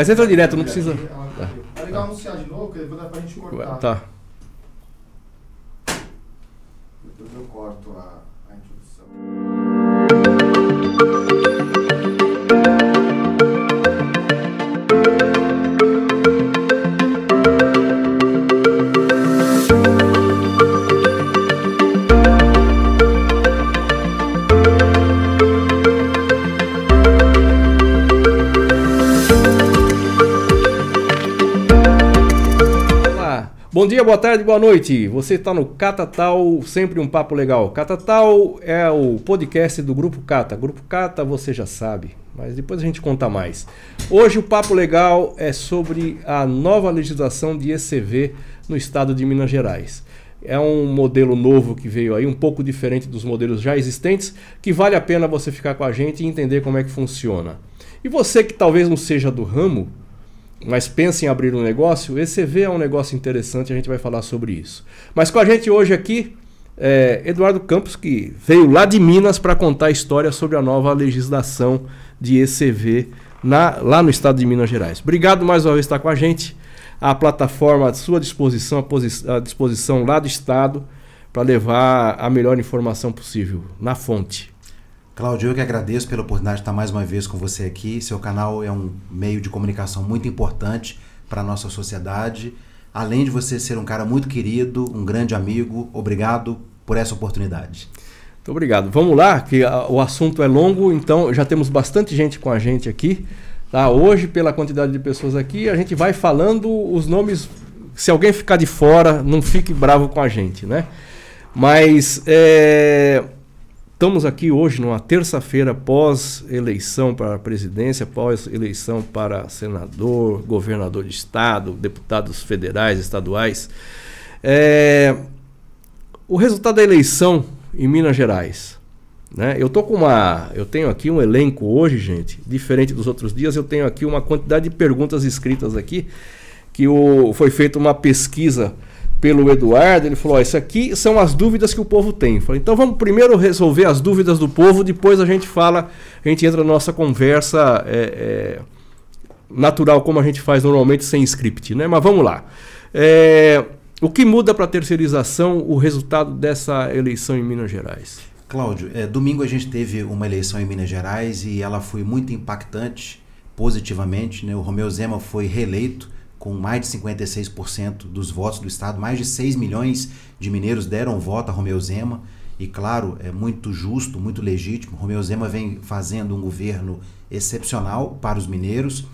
Mas entra direto, não precisa. É legal anunciar de novo, porque depois dá pra gente cortar. Tá. Depois eu corto a, Bom dia, boa tarde, boa noite. Você está no Catatal, sempre um papo legal. Catatal é o podcast do Grupo Cata. Grupo Cata você já sabe, mas depois a gente conta mais. Hoje o papo legal é sobre a nova legislação de ECV no estado de Minas Gerais. É um modelo novo que veio aí, um pouco diferente dos modelos já existentes, que vale a pena você ficar com a gente e entender como é que funciona. E você que talvez não seja do ramo, mas pensa em abrir um negócio, ECV é um negócio interessante, a gente vai falar sobre isso. Mas com a gente hoje aqui, é Eduardo Campos, que veio lá de Minas para contar a história sobre a nova legislação de ECV na- lá no estado de Minas Gerais. Obrigado mais uma vez por estar com a gente. A plataforma à sua disposição, à posi- à disposição lá do estado, para levar a melhor informação possível, na fonte. Cláudio, eu que agradeço pela oportunidade de estar mais uma vez com você aqui. Seu canal é um meio de comunicação muito importante para a nossa sociedade. Além de você ser um cara muito querido, um grande amigo, obrigado por essa oportunidade. Muito obrigado. Vamos lá, que o assunto é longo, então já temos bastante gente com a gente aqui. Tá? Hoje, pela quantidade de pessoas aqui, a gente vai falando os nomes. Se alguém ficar de fora, não fique bravo com a gente, né? Mas é, estamos aqui hoje, numa terça-feira, pós-eleição para a presidência, pós-eleição para senador, governador de estado, deputados federais, estaduais. É, o resultado da eleição em Minas Gerais. Né? Eu tô com uma. Eu tenho aqui um elenco hoje, gente, diferente dos outros dias. Eu tenho aqui uma quantidade de perguntas escritas aqui. Que o, foi feita uma pesquisa pelo Eduardo. Ele falou: ó, Isso aqui são as dúvidas que o povo tem. Eu falei, então vamos primeiro resolver as dúvidas do povo, depois a gente fala, a gente entra na nossa conversa é, é, natural, como a gente faz normalmente, sem script. Né? Mas vamos lá. É, o que muda para a terceirização o resultado dessa eleição em Minas Gerais? Cláudio, é, domingo a gente teve uma eleição em Minas Gerais e ela foi muito impactante positivamente. Né? O Romeu Zema foi reeleito com mais de 56% dos votos do estado, mais de 6 milhões de mineiros deram voto a Romeu Zema. E claro, é muito justo, muito legítimo. Romeu Zema vem fazendo um governo excepcional para os mineiros.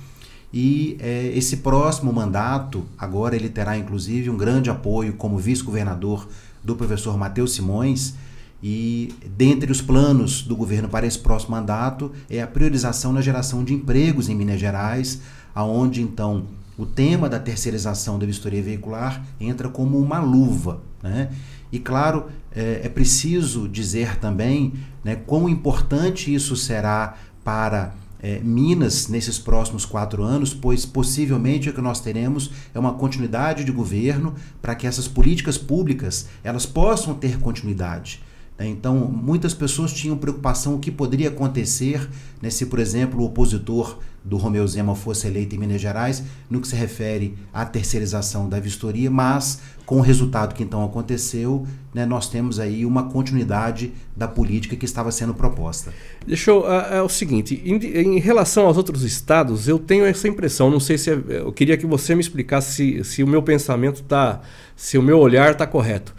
E é, esse próximo mandato, agora ele terá inclusive um grande apoio como vice-governador do professor Matheus Simões. E dentre os planos do governo para esse próximo mandato é a priorização na geração de empregos em Minas Gerais, aonde então o tema da terceirização da vistoria veicular entra como uma luva. Né? E claro, é, é preciso dizer também né, quão importante isso será para é, Minas nesses próximos quatro anos, pois possivelmente o que nós teremos é uma continuidade de governo para que essas políticas públicas elas possam ter continuidade. né? Então, muitas pessoas tinham preocupação o que poderia acontecer né, se, por exemplo, o opositor do Romeu Zema fosse eleito em Minas Gerais, no que se refere à terceirização da vistoria, mas com o resultado que então aconteceu, né, nós temos aí uma continuidade da política que estava sendo proposta. Deixa eu. É, o seguinte, em, em, relação aos outros estados, eu tenho essa impressão. Não sei se. É, eu queria que você me explicasse se, se o meu pensamento está. Se o meu olhar está correto.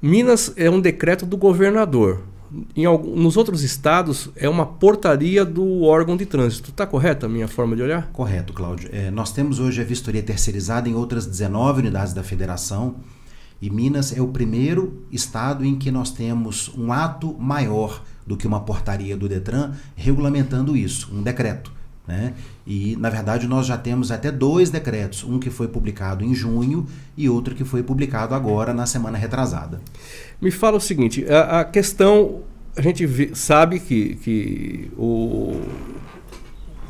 Minas é um decreto do governador. Em algum, nos outros estados é uma portaria do órgão de trânsito. Está correta a minha forma de olhar? Correto, Cláudio. É, nós temos hoje a vistoria terceirizada em outras 19 unidades da federação. E Minas é o primeiro estado em que nós temos um ato maior do que uma portaria do Detran regulamentando isso, um decreto. Né? E, na verdade, nós já temos até dois decretos, um que foi publicado em junho e outro que foi publicado agora na semana retrasada. Me fala o seguinte: a, a questão, a gente vê, sabe que, que o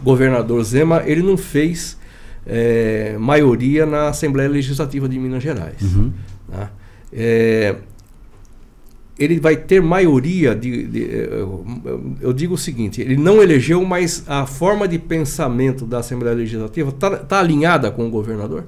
governador Zema ele não fez é, maioria na Assembleia Legislativa de Minas Gerais. Uhum. Tá? É, ele vai ter maioria de, de, eu digo o seguinte ele não elegeu mas a forma de pensamento da Assembleia Legislativa está tá alinhada com o governador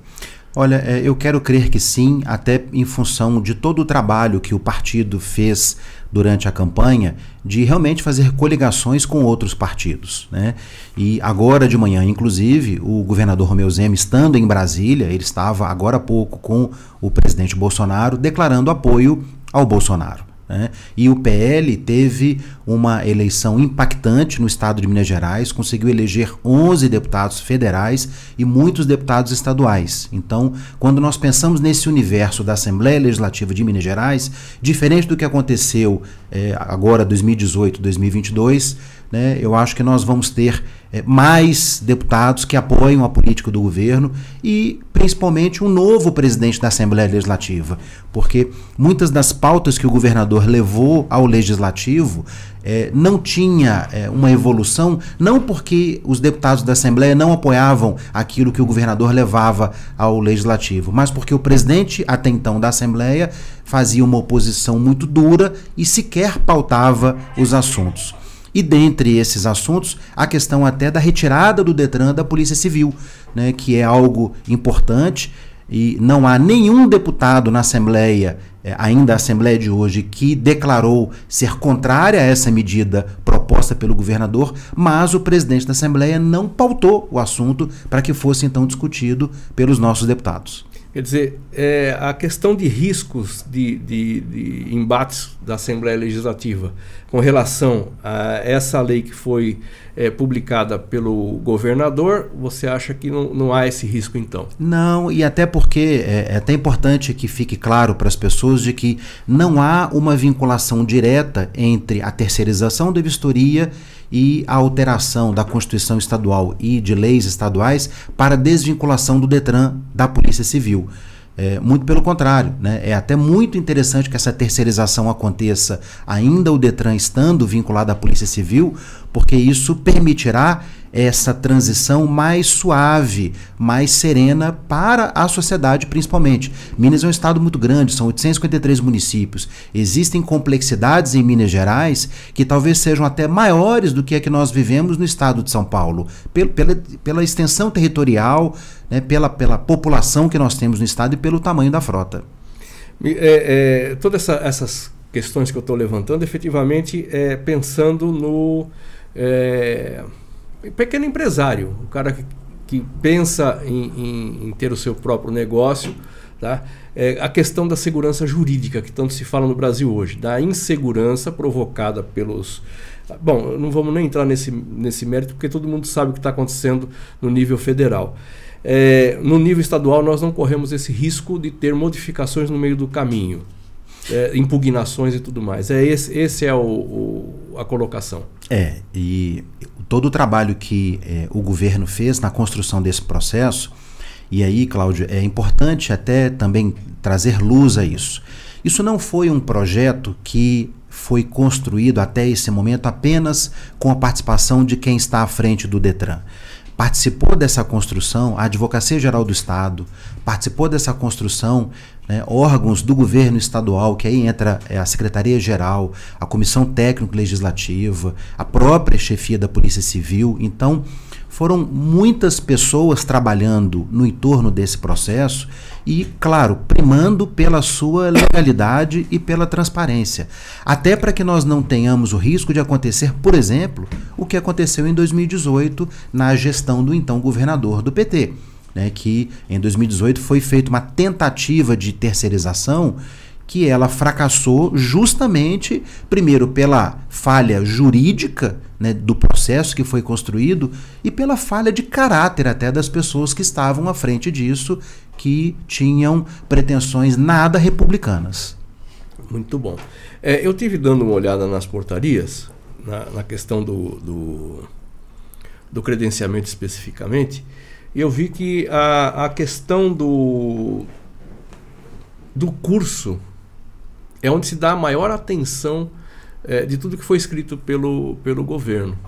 Olha, é, eu quero crer que sim, até em função de todo o trabalho que o partido fez durante a campanha de realmente fazer coligações com outros partidos. Né? E agora de manhã, inclusive, o governador Romeu Zema, estando em Brasília, ele estava agora há pouco com o presidente Bolsonaro, declarando apoio ao Bolsonaro. Né? E o PL teve uma eleição impactante no estado de Minas Gerais, conseguiu eleger 11 deputados federais e muitos deputados estaduais. Então, quando nós pensamos nesse universo da Assembleia Legislativa de Minas Gerais, diferente do que aconteceu é, agora 2018, 2022, né, eu acho que nós vamos ter é, mais deputados que apoiam a política do governo e principalmente um novo presidente da Assembleia Legislativa, porque muitas das pautas que o governador levou ao legislativo é, não tinha é, uma evolução, não porque os deputados da Assembleia não apoiavam aquilo que o governador levava ao legislativo, mas porque o presidente até então da Assembleia fazia uma oposição muito dura e sequer pautava os assuntos. E dentre esses assuntos, a questão até da retirada do Detran da Polícia Civil, né, que é algo importante e não há nenhum deputado na Assembleia, é, ainda a Assembleia de hoje, que declarou ser contrária a essa medida proposta pelo governador, mas o presidente da Assembleia não pautou o assunto para que fosse então discutido pelos nossos deputados. Quer dizer, é, a questão de riscos de, de, de, embates da Assembleia Legislativa com relação a essa lei que foi é, publicada pelo governador, você acha que não, não há esse risco então? Não, e até porque é, é até importante que fique claro para as pessoas de que não há uma vinculação direta entre a terceirização da vistoria e a alteração da Constituição Estadual e de leis estaduais para desvinculação do Detran da Polícia Civil. É, muito pelo contrário, né? é até muito interessante que essa terceirização aconteça ainda o Detran estando vinculado à Polícia Civil, porque isso permitirá essa transição mais suave, mais serena para a sociedade, principalmente. Minas é um estado muito grande, são 853 municípios. Existem complexidades em Minas Gerais que talvez sejam até maiores do que a que nós vivemos no estado de São Paulo, pela, pela, pela extensão territorial, né, pela, pela população que nós temos no estado e pelo tamanho da frota. É, é, todas essa, essas questões que eu estou levantando, efetivamente, é pensando no é, pequeno empresário, o cara que, que pensa em, em, em, ter o seu próprio negócio, tá? É a questão da segurança jurídica que tanto se fala no Brasil hoje, da insegurança provocada pelos Bom, não vamos nem entrar nesse, nesse mérito, porque todo mundo sabe o que está acontecendo no nível federal. É, no nível estadual, nós não corremos esse risco de ter modificações no meio do caminho, é, impugnações e tudo mais. É esse, esse é o, o, a colocação. É, e todo o trabalho que é, o governo fez na construção desse processo, e aí, Cláudio, é importante até também trazer luz a isso. Isso não foi um projeto que foi construído até esse momento apenas com a participação de quem está à frente do Detran. Participou dessa construção a Advocacia Geral do Estado, participou dessa construção né, órgãos do governo estadual, que aí entra é, a Secretaria-Geral, a Comissão Técnico-Legislativa, a própria chefia da Polícia Civil. Então, foram muitas pessoas trabalhando no entorno desse processo e, claro, primando pela sua legalidade e pela transparência. Até para que nós não tenhamos o risco de acontecer, por exemplo, o que aconteceu em 2018 na gestão do então governador do PT né, que em 2018 foi feita uma tentativa de terceirização que ela fracassou justamente, primeiro, pela falha jurídica né, do processo que foi construído e pela falha de caráter até das pessoas que estavam à frente disso, que tinham pretensões nada republicanas. Muito bom. É, eu tive dando uma olhada nas portarias, na, na questão do, do, do credenciamento especificamente, eu vi que a, a questão do, do curso é onde se dá a maior atenção é, de tudo que foi escrito pelo, pelo governo.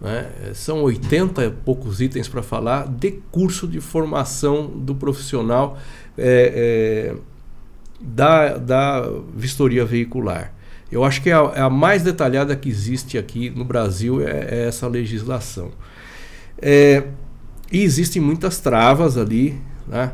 Né? São 80 e poucos itens para falar de curso de formação do profissional é, é, da, da vistoria veicular. Eu acho que é a, é a mais detalhada que existe aqui no Brasil é, é essa legislação. É, e existem muitas travas ali. Né?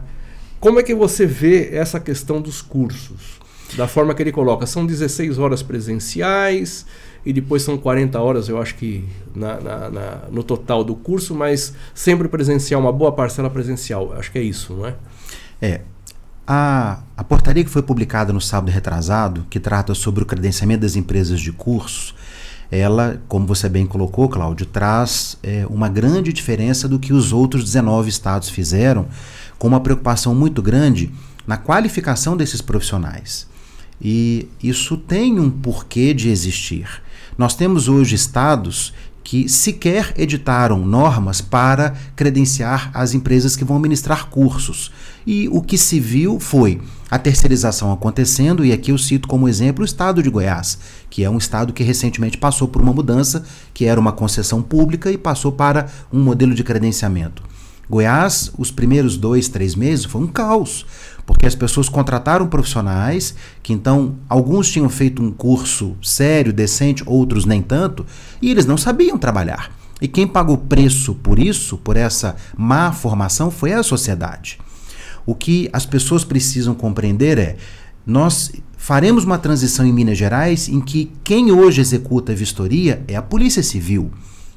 Como é que você vê essa questão dos cursos? Da forma que ele coloca, são 16 horas presenciais e depois são 40 horas, eu acho que na, na, na, no total do curso, mas sempre presencial, uma boa parcela presencial. Acho que é isso, não é? É, a, a, portaria que foi publicada no sábado retrasado, que trata sobre o credenciamento das empresas de cursos, ela, como você bem colocou, Cláudio, traz é, uma grande diferença do que os outros 19 estados fizeram, com uma preocupação muito grande na qualificação desses profissionais. E isso tem um porquê de existir. Nós temos hoje estados que sequer editaram normas para credenciar as empresas que vão ministrar cursos. E o que se viu foi a terceirização acontecendo, e aqui eu cito como exemplo o estado de Goiás, que é um estado que recentemente passou por uma mudança, que era uma concessão pública e passou para um modelo de credenciamento. Goiás, os primeiros dois, três meses, foi um caos porque as pessoas contrataram profissionais que então alguns tinham feito um curso sério, decente, outros nem tanto, e eles não sabiam trabalhar. E quem pagou preço por isso, por essa má formação, foi a sociedade. O que as pessoas precisam compreender é: nós faremos uma transição em Minas Gerais em que quem hoje executa a vistoria é a Polícia Civil.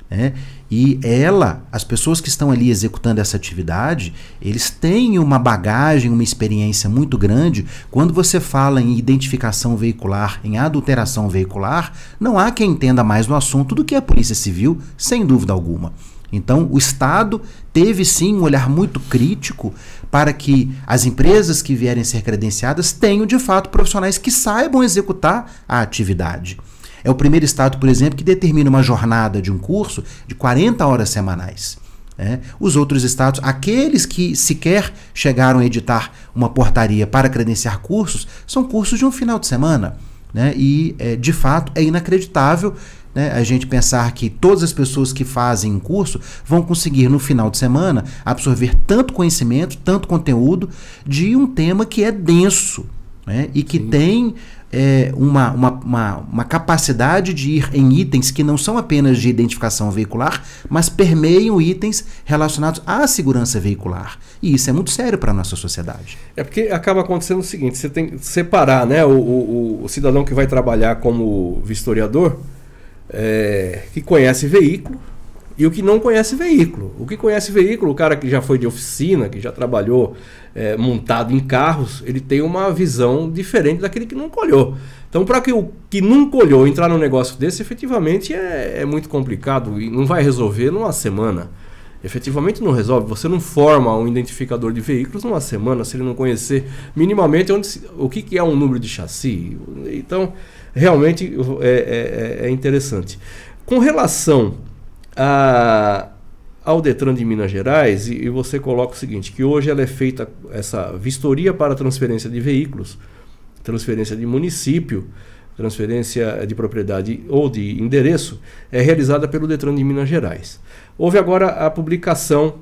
Né? E ela, as pessoas que estão ali executando essa atividade, eles têm uma bagagem, uma experiência muito grande. Quando você fala em identificação veicular, em adulteração veicular, não há quem entenda mais no assunto do que a Polícia Civil, sem dúvida alguma. Então, o Estado teve sim um olhar muito crítico para que as empresas que vierem ser credenciadas tenham de fato profissionais que saibam executar a atividade. É o primeiro estado, por exemplo, que determina uma jornada de um curso de 40 horas semanais. Né? Os outros estados, aqueles que sequer chegaram a editar uma portaria para credenciar cursos, são cursos de um final de semana. Né? E, é, de fato, é inacreditável né, a gente pensar que todas as pessoas que fazem um curso vão conseguir, no final de semana, absorver tanto conhecimento, tanto conteúdo de um tema que é denso né, e que Sim. tem é, uma, uma, uma, uma, capacidade de ir em itens que não são apenas de identificação veicular, mas permeiam itens relacionados à segurança veicular. E isso é muito sério para a nossa sociedade. É porque acaba acontecendo o seguinte: você tem que separar né, o, o, o cidadão que vai trabalhar como vistoriador, é, que conhece veículo, e o que não conhece veículo. O que conhece veículo, o cara que já foi de oficina, que já trabalhou é, montado em carros, ele tem uma visão diferente daquele que não colhou. Então, para que o que não colhou entrar num negócio desse, efetivamente é, é muito complicado e não vai resolver numa semana. Efetivamente não resolve. Você não forma um identificador de veículos numa semana se ele não conhecer minimamente onde, o que, que é um número de chassi. Então, realmente é, é, é interessante. Com relação a, ao Detran de Minas Gerais e, e, você coloca o seguinte, que hoje ela é feita essa vistoria para transferência de veículos, transferência de município, transferência de propriedade ou de endereço, é realizada pelo Detran de Minas Gerais. Houve agora a publicação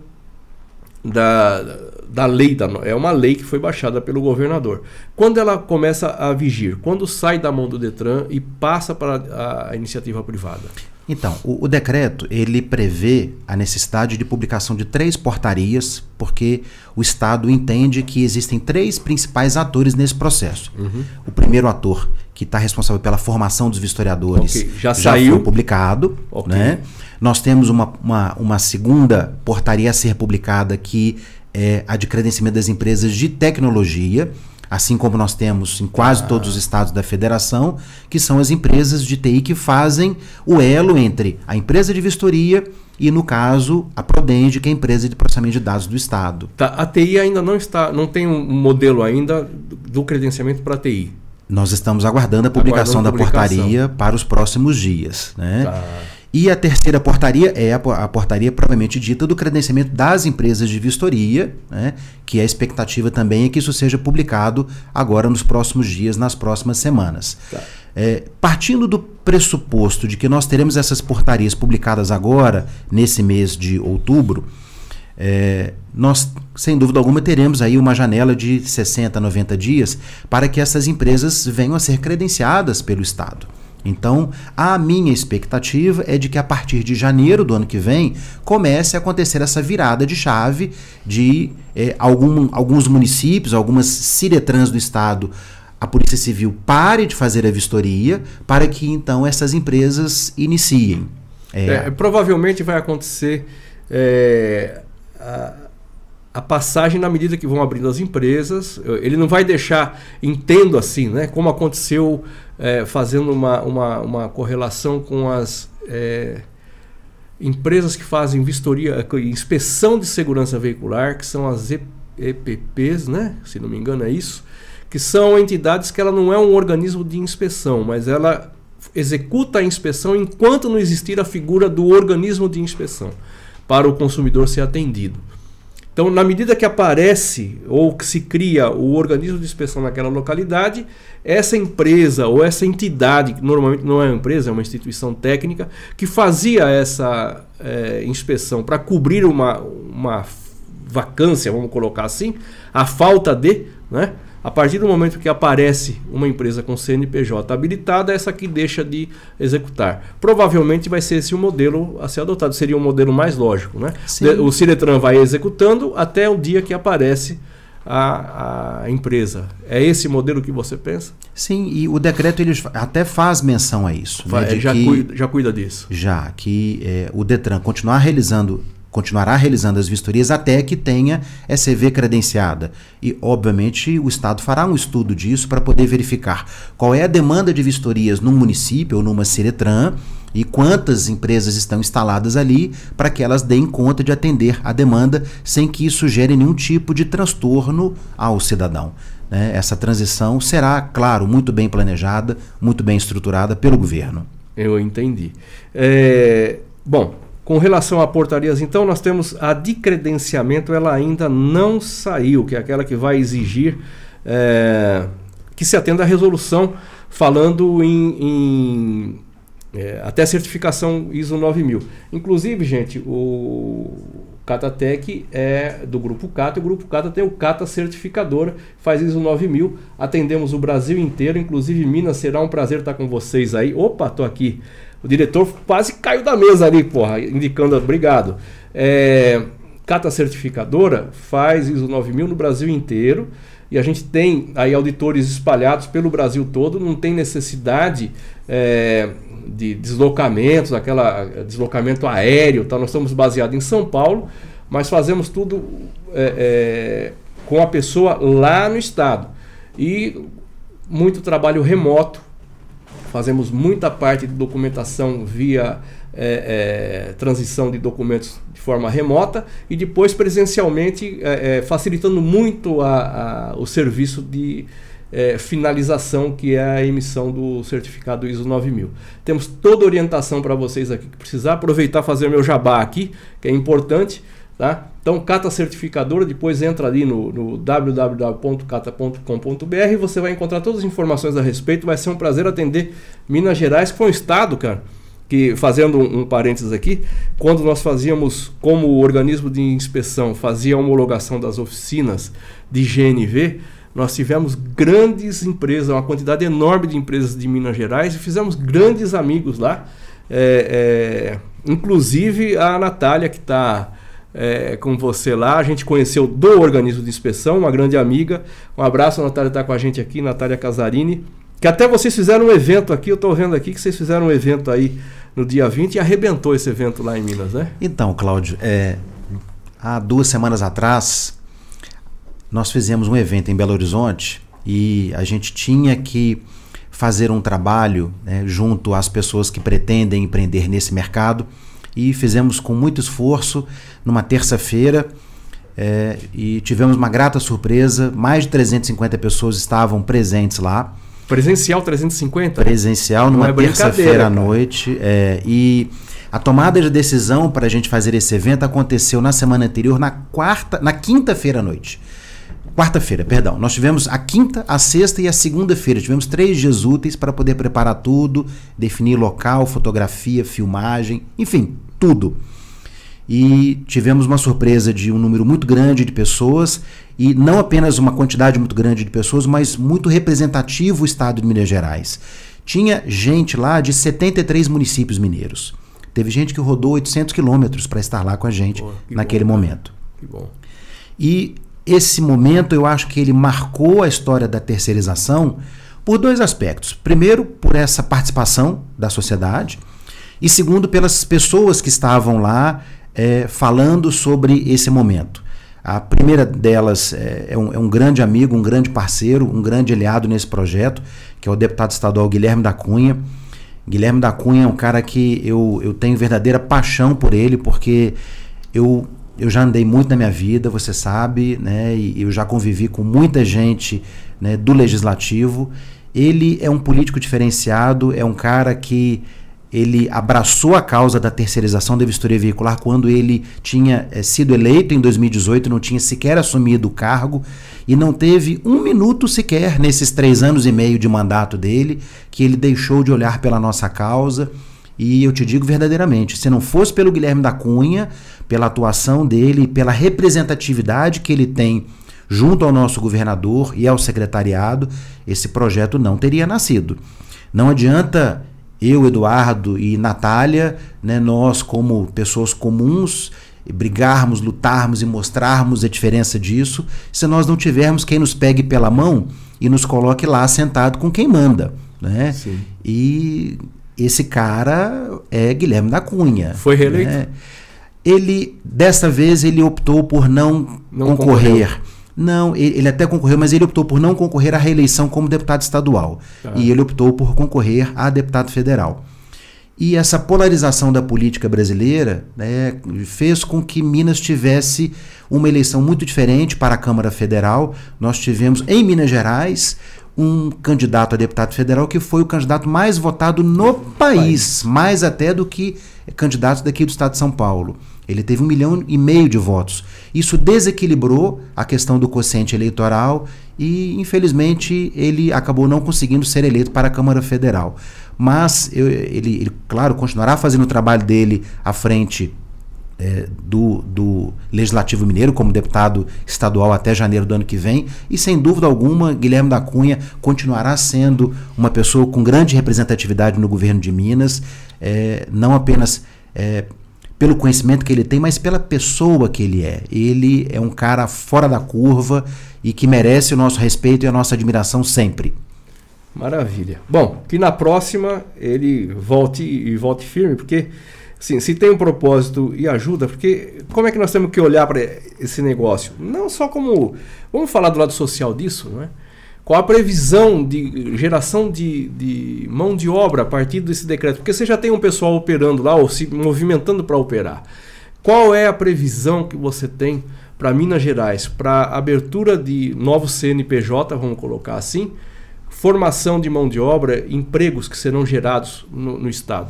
da, da lei, da, é uma lei que foi baixada pelo governador. Quando ela começa a vigir? Quando sai da mão do Detran e passa para a, a iniciativa privada? Então, o, o, decreto ele prevê a necessidade de publicação de três portarias, porque o Estado entende que existem três principais atores nesse processo. Uhum. O primeiro ator, que está responsável pela formação dos vistoriadores, okay. já, já saiu. foi publicado. Okay. Né? Nós temos uma, uma, uma segunda portaria a ser publicada, que é a de credenciamento das empresas de tecnologia assim como nós temos em quase ah. todos os estados da federação, que são as empresas de TI que fazem o elo entre a empresa de vistoria e, no caso, a Prodenge, que é a empresa de processamento de dados do estado. Tá, a TI ainda não está, não tem um modelo ainda do credenciamento para a TI. Nós estamos aguardando a publicação aguardando da publicação. portaria para os próximos dias, né? Tá. E a terceira portaria é a, a, portaria propriamente dita do credenciamento das empresas de vistoria, né, que a expectativa também é que isso seja publicado agora nos próximos dias, nas próximas semanas. Tá. É, partindo do pressuposto de que nós teremos essas portarias publicadas agora, nesse mês de outubro, é, nós, sem dúvida alguma, teremos aí uma janela de 60, 90 dias para que essas empresas venham a ser credenciadas pelo Estado. Então, a minha expectativa é de que a partir de janeiro do ano que vem comece a acontecer essa virada de chave de é, algum, alguns municípios, algumas ciretrans do Estado a Polícia Civil pare de fazer a vistoria para que então essas empresas iniciem. É, é, provavelmente vai acontecer é, a, a, passagem na medida que vão abrindo as empresas. Ele não vai deixar, entendo assim, né, como aconteceu é, fazendo uma, uma, uma, correlação com as é, empresas que fazem vistoria, inspeção de segurança veicular, que são as EPPs, né, se não me engano é isso que são entidades que ela não é um organismo de inspeção, mas ela executa a inspeção enquanto não existir a figura do organismo de inspeção para o consumidor ser atendido. Então, na medida que aparece ou que se cria o organismo de inspeção naquela localidade, essa empresa ou essa entidade, que normalmente não é uma empresa, é uma instituição técnica, que fazia essa é, inspeção para cobrir uma, uma vacância, vamos colocar assim, a falta de, né? A partir do momento que aparece uma empresa com CNPJ habilitada, essa aqui deixa de executar. Provavelmente vai ser esse o modelo a ser adotado, seria um modelo mais lógico. Né? Sim. O Ciretran vai executando até o dia que aparece a, a, empresa. É esse modelo que você pensa? Sim, e o decreto ele até faz menção a isso. Vai, né, já, que, cuida, já cuida disso. Já, que é, o Detran continuar realizando continuará realizando as vistorias até que tenha SV credenciada. E, obviamente, o Estado fará um estudo disso para poder verificar qual é a demanda de vistorias num município ou numa Ciretran e quantas empresas estão instaladas ali para que elas deem conta de atender a demanda sem que isso gere nenhum tipo de transtorno ao cidadão. Né? Essa transição será, claro, muito bem planejada, muito bem estruturada pelo governo. Eu entendi. É, bom, com relação a portarias, então, nós temos a de credenciamento, ela ainda não saiu, que é aquela que vai exigir é, que se atenda à resolução falando em, em é, até certificação ISO 9000. Inclusive, gente, o Catatec é do Grupo Cata, e o Grupo Cata tem o Cata Certificadora, faz ISO 9000, atendemos o Brasil inteiro, inclusive Minas, será um prazer estar com vocês aí. Opa, tô aqui. O diretor quase caiu da mesa ali, porra, indicando, obrigado. É, Cata Certificadora faz ISO 9000 no Brasil inteiro e a gente tem aí auditores espalhados pelo Brasil todo, não tem necessidade é, de deslocamentos, aquela deslocamento aéreo, tá? nós estamos baseados em São Paulo, mas fazemos tudo é, é, com a pessoa lá no estado. E muito trabalho remoto fazemos muita parte de documentação via é, é, transição de documentos de forma remota e depois presencialmente, é, é facilitando muito a, a, o serviço de é, finalização, que é a emissão do certificado ISO 9000. Temos toda orientação para vocês aqui que precisar. Aproveitar fazer meu jabá aqui, que é importante. Tá? Então, Cata Certificadora, depois entra ali no, no www.cata.com.br e você vai encontrar todas as informações a respeito. Vai ser um prazer atender Minas Gerais, que foi um estado, cara, que, fazendo um, um parênteses aqui, quando nós fazíamos, como organismo de inspeção, fazia a homologação das oficinas de GNV, nós tivemos grandes empresas, uma quantidade enorme de empresas de Minas Gerais e fizemos grandes amigos lá. É, é, inclusive a Natália, que está é, com você lá. A gente conheceu do organismo de inspeção, uma grande amiga. Um abraço, a Natália está com a gente aqui, Natália Casarini. Que até vocês fizeram um evento aqui, eu estou vendo aqui que vocês fizeram um evento aí no dia 20 e arrebentou esse evento lá em Minas, né? Então, Cláudio, é, há duas semanas atrás nós fizemos um evento em Belo Horizonte e a gente tinha que fazer um trabalho né, junto às pessoas que pretendem empreender nesse mercado e fizemos com muito esforço numa terça-feira é, e tivemos uma grata surpresa. Mais de 350 pessoas estavam presentes lá. Presencial 350? Presencial numa é terça-feira à noite. É, e a tomada de decisão para a gente fazer esse evento aconteceu na semana anterior, na quarta, na quinta-feira à noite. Quarta-feira, perdão. Nós tivemos a quinta, a sexta e a segunda-feira. Tivemos três dias úteis para poder preparar tudo, definir local, fotografia, filmagem, enfim, tudo. E tivemos uma surpresa de um número muito grande de pessoas e não apenas uma quantidade muito grande de pessoas, mas muito representativo o estado de Minas Gerais. Tinha gente lá de 73 municípios mineiros. Teve gente que rodou 800 quilômetros para estar lá com a gente naquele bom, momento. Que bom. E esse momento eu acho que ele marcou a história da terceirização por dois aspectos. Primeiro, por essa participação da sociedade, e segundo, pelas pessoas que estavam lá eh, falando sobre esse momento. A primeira delas eh, é, um, é um grande amigo, um grande parceiro, um grande aliado nesse projeto, que é o deputado estadual Guilherme da Cunha. Guilherme da Cunha é um cara que eu, eu tenho verdadeira paixão por ele, porque eu, eu já andei muito na minha vida, você sabe, né? E eu já convivi com muita gente né, do legislativo. Ele é um político diferenciado, é um cara que ele abraçou a causa da terceirização da vistoria veicular quando ele tinha eh, sido eleito em 2018, não tinha sequer assumido o cargo e não teve um minuto sequer nesses três anos e meio de mandato dele que ele deixou de olhar pela nossa causa. E eu te digo verdadeiramente, se não fosse pelo Guilherme da Cunha, pela atuação dele, pela representatividade que ele tem junto ao nosso governador e ao secretariado, esse projeto não teria nascido. Não adianta eu, Eduardo e Natália, né, nós como pessoas comuns, brigarmos, lutarmos e mostrarmos a diferença disso, se nós não tivermos quem nos pegue pela mão e nos coloque lá sentado com quem manda. Né? Sim. E esse cara é Guilherme da Cunha. Foi reeleito? né? Ele, dessa vez, ele optou por não, Não concorrer. concorreu. Não, ele ele até concorreu, mas ele optou por não concorrer à reeleição como deputado estadual. Tá. E ele optou por concorrer a deputado federal. E essa polarização da política brasileira né, fez com que Minas tivesse uma eleição muito diferente para a Câmara Federal. Nós tivemos em Minas Gerais um candidato a deputado federal que foi o candidato mais votado no país, mais até do que candidatos daqui do estado de São Paulo. Ele teve um milhão e meio de votos. Isso desequilibrou a questão do quociente eleitoral e, infelizmente, ele acabou não conseguindo ser eleito para a Câmara Federal. Mas eu- ele, ele, claro, continuará fazendo o trabalho dele à frente é, do, do Legislativo Mineiro como deputado estadual até janeiro do ano que vem. E sem dúvida alguma, Guilherme da Cunha continuará sendo uma pessoa com grande representatividade no governo de Minas, é, não apenas é, pelo conhecimento que ele tem, mas pela pessoa que ele é. Ele é um cara fora da curva e que merece o nosso respeito e a nossa admiração sempre. Maravilha. Bom, que na próxima ele volte e volte firme, porque assim, se tem um propósito e ajuda, porque como é que nós temos que olhar para esse negócio? Não só como. Vamos falar do lado social disso, não é? Qual a previsão de geração de, de mão de obra a partir desse decreto? Porque você já tem um pessoal operando lá ou se movimentando para operar. Qual é a previsão que você tem para Minas Gerais, para abertura de novos CNPJ, vamos colocar assim, formação de mão de obra, empregos que serão gerados no, no Estado?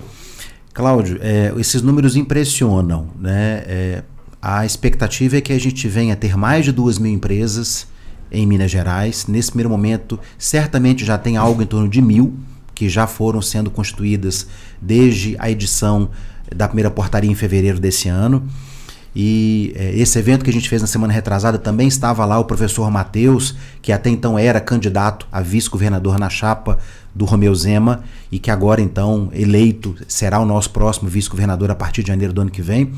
Cláudio, é, esses números impressionam. Né? É, a expectativa é que a gente venha a ter mais de duas mil empresas em Minas Gerais. Nesse primeiro momento, certamente já tem algo em torno de mil que já foram sendo constituídas desde a edição da primeira portaria em fevereiro desse ano. E é, esse evento que a gente fez na semana retrasada também estava lá o professor Matheus, que até então era candidato a vice-governador na chapa do Romeu Zema e que agora então eleito será o nosso próximo vice-governador a partir de janeiro do ano que vem.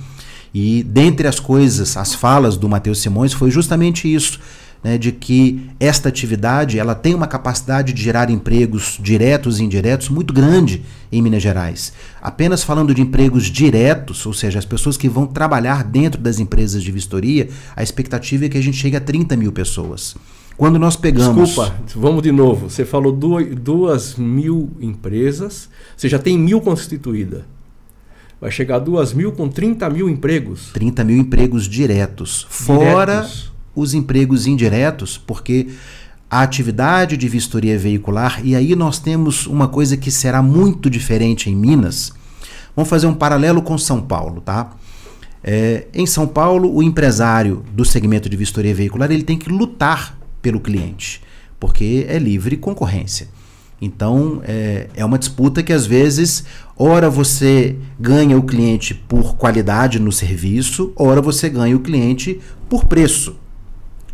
E dentre as coisas, as falas do Matheus Simões foi justamente isso, né, de que esta atividade ela tem uma capacidade de gerar empregos diretos e indiretos muito grande em Minas Gerais. Apenas falando de empregos diretos, ou seja, as pessoas que vão trabalhar dentro das empresas de vistoria, a expectativa é que a gente chegue a 30 mil pessoas. Quando nós pegamos. Desculpa, vamos de novo. Você falou duas, duas mil empresas, você já tem mil constituídas. Vai chegar a duas mil com 30 mil empregos. 30 mil empregos diretos. Fora Diretos. Os empregos indiretos, porque a atividade de vistoria veicular, e aí nós temos uma coisa que será muito diferente em Minas. Vamos fazer um paralelo com São Paulo, tá? É, em São Paulo, o empresário do segmento de vistoria veicular ele tem que lutar pelo cliente, porque é livre concorrência. Então, é, é uma disputa que às vezes, ora você ganha o cliente por qualidade no serviço, ora você ganha o cliente por preço.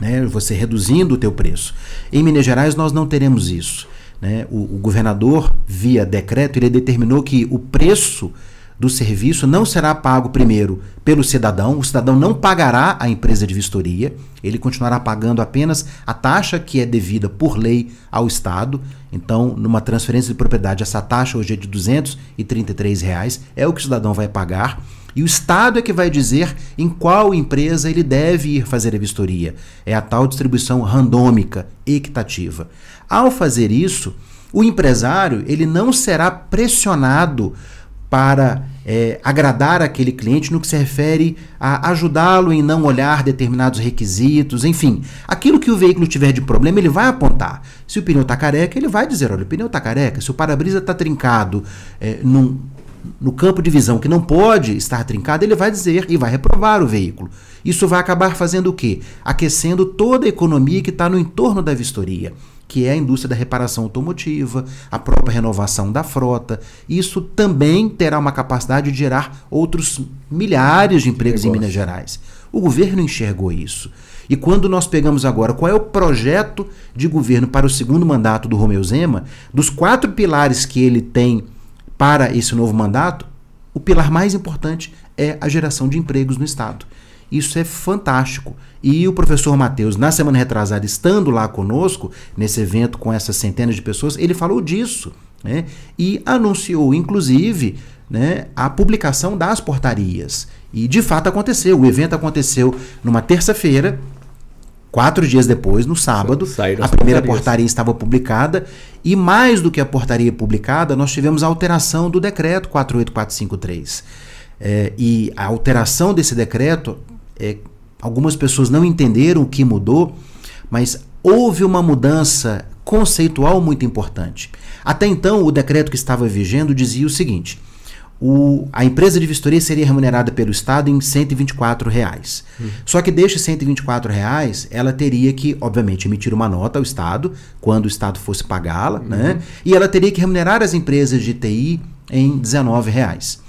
Né? Você reduzindo o teu preço. Em Minas Gerais nós não teremos isso. Né? O, o governador, via decreto, ele determinou que o preço do serviço não será pago primeiro pelo cidadão, o cidadão não pagará a empresa de vistoria, ele continuará pagando apenas a taxa que é devida por lei ao Estado. Então, numa transferência de propriedade, essa taxa hoje é de 233 reais, é o que o cidadão vai pagar. E o Estado é que vai dizer em qual empresa ele deve ir fazer a vistoria. É a tal distribuição randômica, equitativa. Ao fazer isso, o empresário ele não será pressionado para é, agradar aquele cliente no que se refere a ajudá-lo em não olhar determinados requisitos, enfim. Aquilo que o veículo tiver de problema, ele vai apontar. Se o pneu está careca, ele vai dizer: olha, o pneu está careca. Se o para-brisa está trincado é, num, no campo de visão que não pode estar trincado, ele vai dizer e vai reprovar o veículo. Isso vai acabar fazendo o quê? Aquecendo toda a economia que está no entorno da vistoria que é a indústria da reparação automotiva, a própria renovação da frota. Isso também terá uma capacidade de gerar outros milhares de empregos em Minas Gerais. O governo enxergou isso. E quando nós pegamos agora qual é o projeto de governo para o segundo mandato do Romeu Zema, dos quatro pilares que ele tem para esse novo mandato, o pilar mais importante é a geração de empregos no Estado. Isso é fantástico. E o professor Matheus, na semana retrasada, estando lá conosco, nesse evento com essas centenas de pessoas, ele falou disso. Né? E anunciou, inclusive, né, a publicação das portarias. E de fato aconteceu. O evento aconteceu numa terça-feira, Quatro dias depois, no sábado, a primeira portaria estava publicada e mais do que a portaria publicada, nós tivemos a alteração do decreto 48453. É, e a alteração desse decreto é, algumas pessoas não entenderam o que mudou, mas houve uma mudança conceitual muito importante. Até então, o decreto que estava vigendo dizia o seguinte: o, a empresa de vistoria seria remunerada pelo Estado em 124 reais. Uhum. Só que destes 124 reais, ela teria que, obviamente, emitir uma nota ao Estado, quando o Estado fosse pagá-la, uhum. né? e ela teria que remunerar as empresas de TI em 19 reais.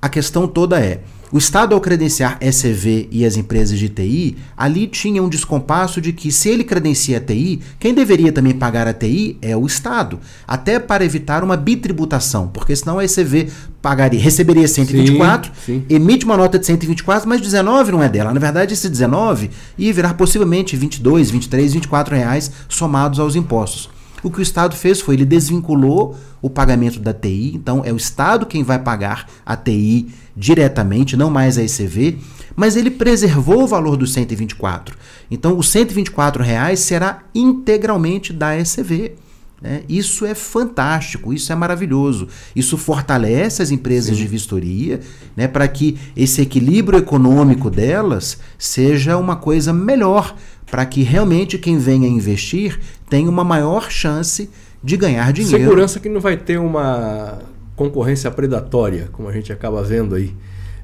A questão toda é: o Estado, ao credenciar SCV e as empresas de TI, ali tinha um descompasso de que, se ele credencia a TI, quem deveria também pagar a TI é o Estado, até para evitar uma bitributação, porque senão a SCV pagaria, receberia 124, sim, sim. emite uma nota de 124, mas 19 não é dela. Na verdade, esse 19 ia virar possivelmente 22, 23, 24 reais somados aos impostos. O que o Estado fez foi ele desvinculou o pagamento da TI, então é o Estado quem vai pagar a TI diretamente, não mais a ECV, mas ele preservou o valor dos 124. Então, os 124 reais será integralmente da ECV. Né? Isso é fantástico, isso é maravilhoso. Isso fortalece as empresas Sim. de vistoria né, para que esse equilíbrio econômico delas seja uma coisa melhor, para que realmente quem venha investir tenha uma maior chance de ganhar dinheiro. Segurança que não vai ter uma concorrência predatória, como a gente acaba vendo aí.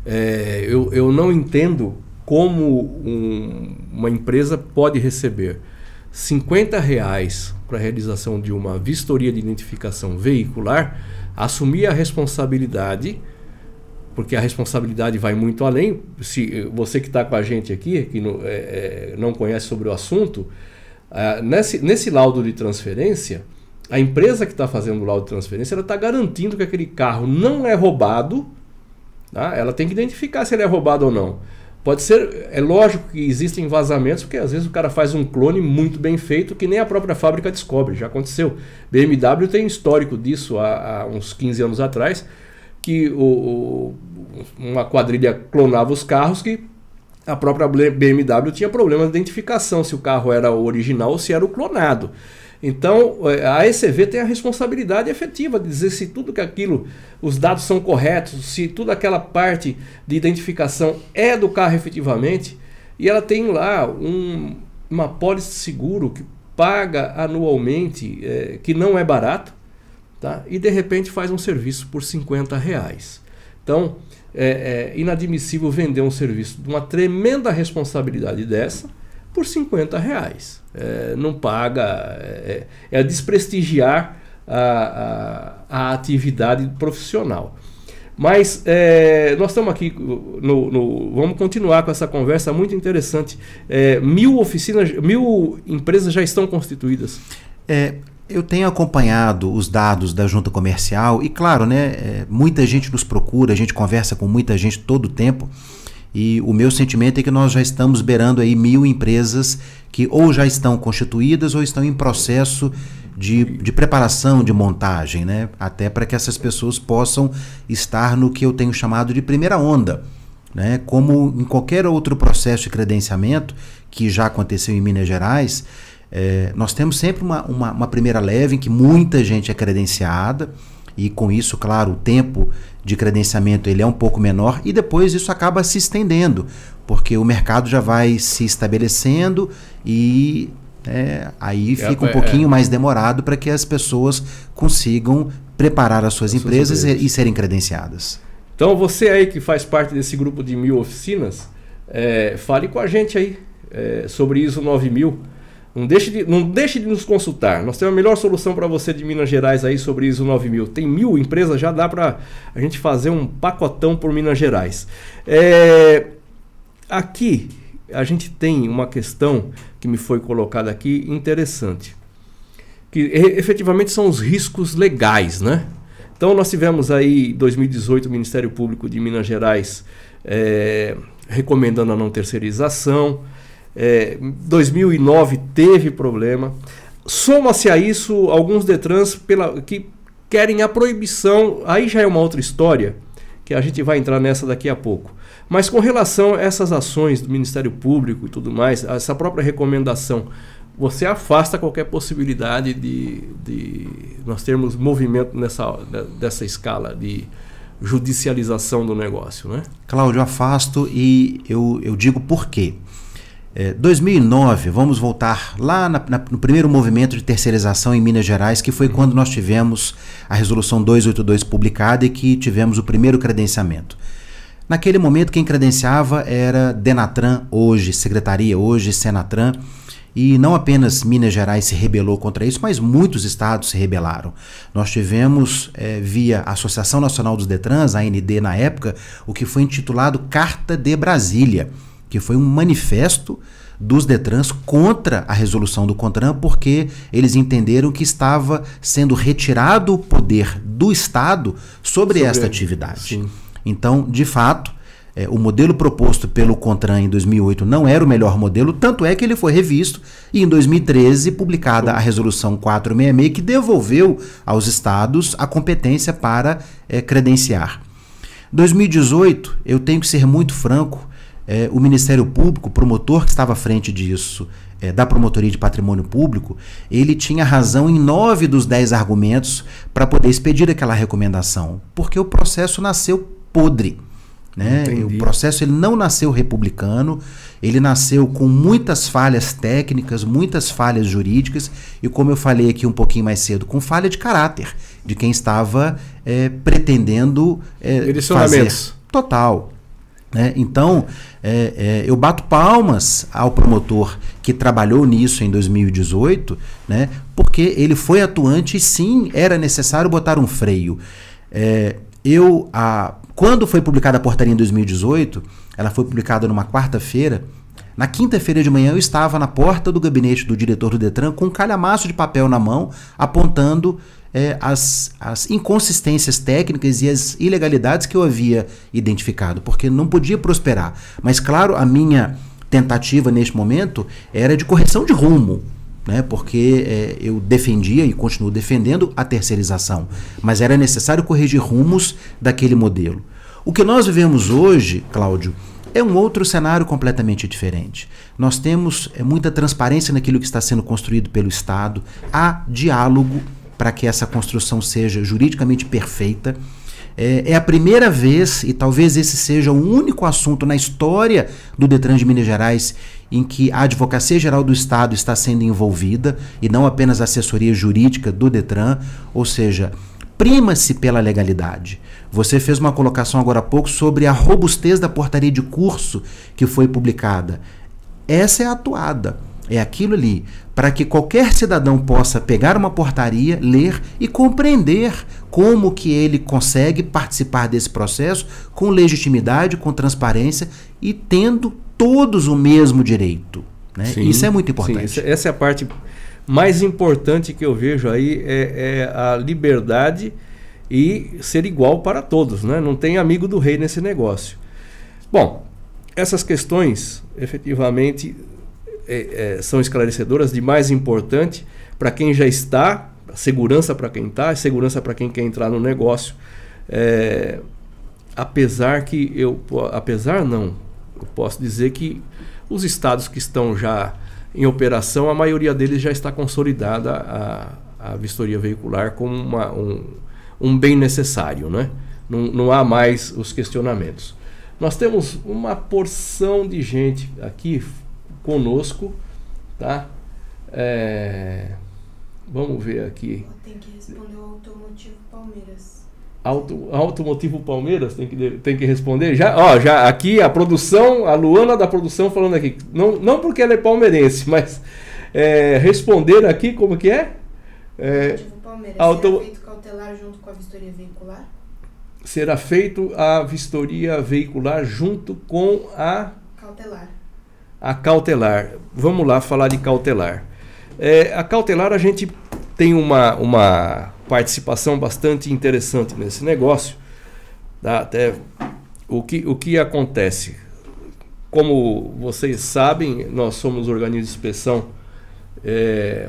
É, eu, eu não entendo como um, uma empresa pode receber 50 reais para a realização de uma vistoria de identificação veicular, assumir a responsabilidade, porque a responsabilidade vai muito além. Se você que está com a gente aqui, que é, é, não conhece sobre o assunto, ah, nesse, nesse laudo de transferência, a empresa que está fazendo o laudo de transferência ela está garantindo que aquele carro não é roubado. Tá? Ela tem que identificar se ele é roubado ou não. Pode ser, é lógico que existem vazamentos, porque às vezes o cara faz um clone muito bem feito que nem a própria fábrica descobre. Já aconteceu. BMW tem histórico disso há, há uns 15 anos atrás, que o, o, uma quadrilha clonava os carros que a própria BMW tinha problemas de identificação se o carro era o original ou se era o clonado. Então, é, a ECV tem a responsabilidade efetiva de dizer se tudo que aquilo, os dados são corretos, se toda aquela parte de identificação é do carro efetivamente, e ela tem lá um, uma pólice de seguro que paga anualmente, é, que não é barato, tá? e de repente faz um serviço por 50 reais. Então, é, é inadmissível vender um serviço de uma tremenda responsabilidade dessa por 50 reais. É, não paga, é, é desprestigiar a, a, a atividade profissional. Mas é, nós estamos aqui no, no, Vamos continuar com essa conversa muito interessante. É, mil oficinas, mil empresas já estão constituídas. É, eu tenho acompanhado os dados da junta comercial e, claro, né, é, muita gente nos procura, a gente conversa com muita gente todo o tempo. E o meu sentimento é que nós já estamos beirando aí mil empresas que ou já estão constituídas ou estão em processo de, de preparação, de montagem, né? Até para que essas pessoas possam estar no que eu tenho chamado de primeira onda. Né? Como em qualquer outro processo de credenciamento que já aconteceu em Minas Gerais, é, nós temos sempre uma, uma, uma, primeira leve em que muita gente é credenciada e com isso, claro, o tempo de credenciamento ele é um pouco menor e depois isso acaba se estendendo, porque o mercado já vai se estabelecendo e é, aí é, fica um é, pouquinho é. mais demorado para que as pessoas consigam preparar as suas, as empresas, suas e, serem credenciadas. Então você aí que faz parte desse grupo de mil oficinas, é, fale com a gente aí é, sobre ISO 9000. Não deixe, de, não deixe de nos consultar. Nós temos a melhor solução para você de Minas Gerais aí sobre ISO 9000. Tem mil empresas, já dá para a gente fazer um pacotão por Minas Gerais. É, aqui a gente tem uma questão que me foi colocada aqui interessante, que efetivamente são os riscos legais, né? Então nós tivemos aí em 2018 o Ministério Público de Minas Gerais é, recomendando a não terceirização. É, 2009 teve problema. Soma-se a isso alguns Detrans pela, que querem a proibição, aí já é uma outra história, que a gente vai entrar nessa daqui a pouco. Mas com relação a essas ações do Ministério Público e tudo mais, essa própria recomendação, você afasta qualquer possibilidade de, de nós termos movimento nessa, dessa escala de judicialização do negócio, né? Cláudio, afasto e eu, eu digo por quê. É, 2009, vamos voltar lá na, na, no primeiro movimento de terceirização em Minas Gerais, que foi quando nós tivemos a resolução 282 publicada e que tivemos o primeiro credenciamento. Naquele momento, quem credenciava era Denatran, hoje Secretaria, hoje Senatran. E não apenas Minas Gerais se rebelou contra isso, mas muitos estados se rebelaram. Nós tivemos, é, via Associação Nacional dos Detrans, AND na época, o que foi intitulado Carta de Brasília, que foi um manifesto dos Detrans contra a resolução do CONTRAN, porque eles entenderam que estava sendo retirado o poder do Estado sobre, sobre esta atividade. Sim. Então, de fato, é, o modelo proposto pelo CONTRAN em 2008 não era o melhor modelo, tanto é que ele foi revisto e em 2013 publicada a resolução 466 que devolveu aos estados a competência para é, credenciar. 2018, eu tenho que ser muito franco, é, o Ministério Público, o promotor que estava à frente disso, é, da Promotoria de Patrimônio Público, ele tinha razão em nove dos dez argumentos para poder expedir aquela recomendação, porque o processo nasceu podre. Né? O processo ele não nasceu republicano, ele nasceu com muitas falhas técnicas, muitas falhas jurídicas e, como eu falei aqui um pouquinho mais cedo, com falha de caráter de quem estava é, pretendendo é, fazer total. Né? Então, é, é, eu bato palmas ao promotor que trabalhou nisso em 2018, né? porque ele foi atuante e sim era necessário botar um freio. É, eu, a, quando foi publicada a portaria em 2018, ela foi publicada numa quarta-feira. Na quinta-feira de manhã eu estava na porta do gabinete do diretor do Detran com um calhamaço de papel na mão, apontando é, as, as inconsistências técnicas e as ilegalidades que eu havia identificado, porque não podia prosperar. Mas, claro, a minha tentativa neste momento era de correção de rumo né, porque é, eu defendia e continuo defendendo a terceirização, mas era necessário corrigir rumos daquele modelo. O que nós vivemos hoje, Cláudio, é um outro cenário completamente diferente. Nós temos é, muita transparência naquilo que está sendo construído pelo Estado, há diálogo para que essa construção seja juridicamente perfeita. É, é, a primeira vez, e talvez esse seja o único assunto na história do Detran de Minas Gerais em que a Advocacia Geral do Estado está sendo envolvida e não apenas a assessoria jurídica do Detran, ou seja, prima-se pela legalidade. Você fez uma colocação agora há pouco sobre a robustez da portaria de curso que foi publicada. Essa é a atuada. É aquilo ali, para que qualquer cidadão possa pegar uma portaria, ler e compreender como que ele consegue participar desse processo com legitimidade, com transparência e tendo todos o mesmo direito. Né? Sim, Isso é muito importante. sim, essa é a parte mais importante que eu vejo aí é, é a liberdade e ser igual para todos, né? Não tem amigo do rei nesse negócio. Bom, essas questões efetivamente é, é, são esclarecedoras de mais importante para quem já está, segurança para quem está, segurança para quem quer entrar no negócio. É, apesar que eu, apesar não, eu posso dizer que os estados que estão já em operação, a maioria deles já está consolidada a, a vistoria veicular como uma, um, um bem necessário, né? Não, não há mais os questionamentos. Nós temos uma porção de gente aqui conosco, tá? É, vamos ver aqui. Tem que responder o automotivo Palmeiras. Auto, automotivo Palmeiras tem que, tem que responder. Já, ó, já aqui a produção, a Luana da produção falando aqui. Não, não porque ela é palmeirense, mas é, responder aqui como que é? É, Automotivo Palmeiras. auto- Será feito cautelar junto com a vistoria veicular? será feito a vistoria veicular junto com a, Cautelar. A cautelar. Vamos lá falar de cautelar. É, a cautelar a gente tem uma, uma participação bastante interessante nesse negócio. tá? Até o que, o que acontece? Como vocês sabem, nós somos organismo de inspeção. é,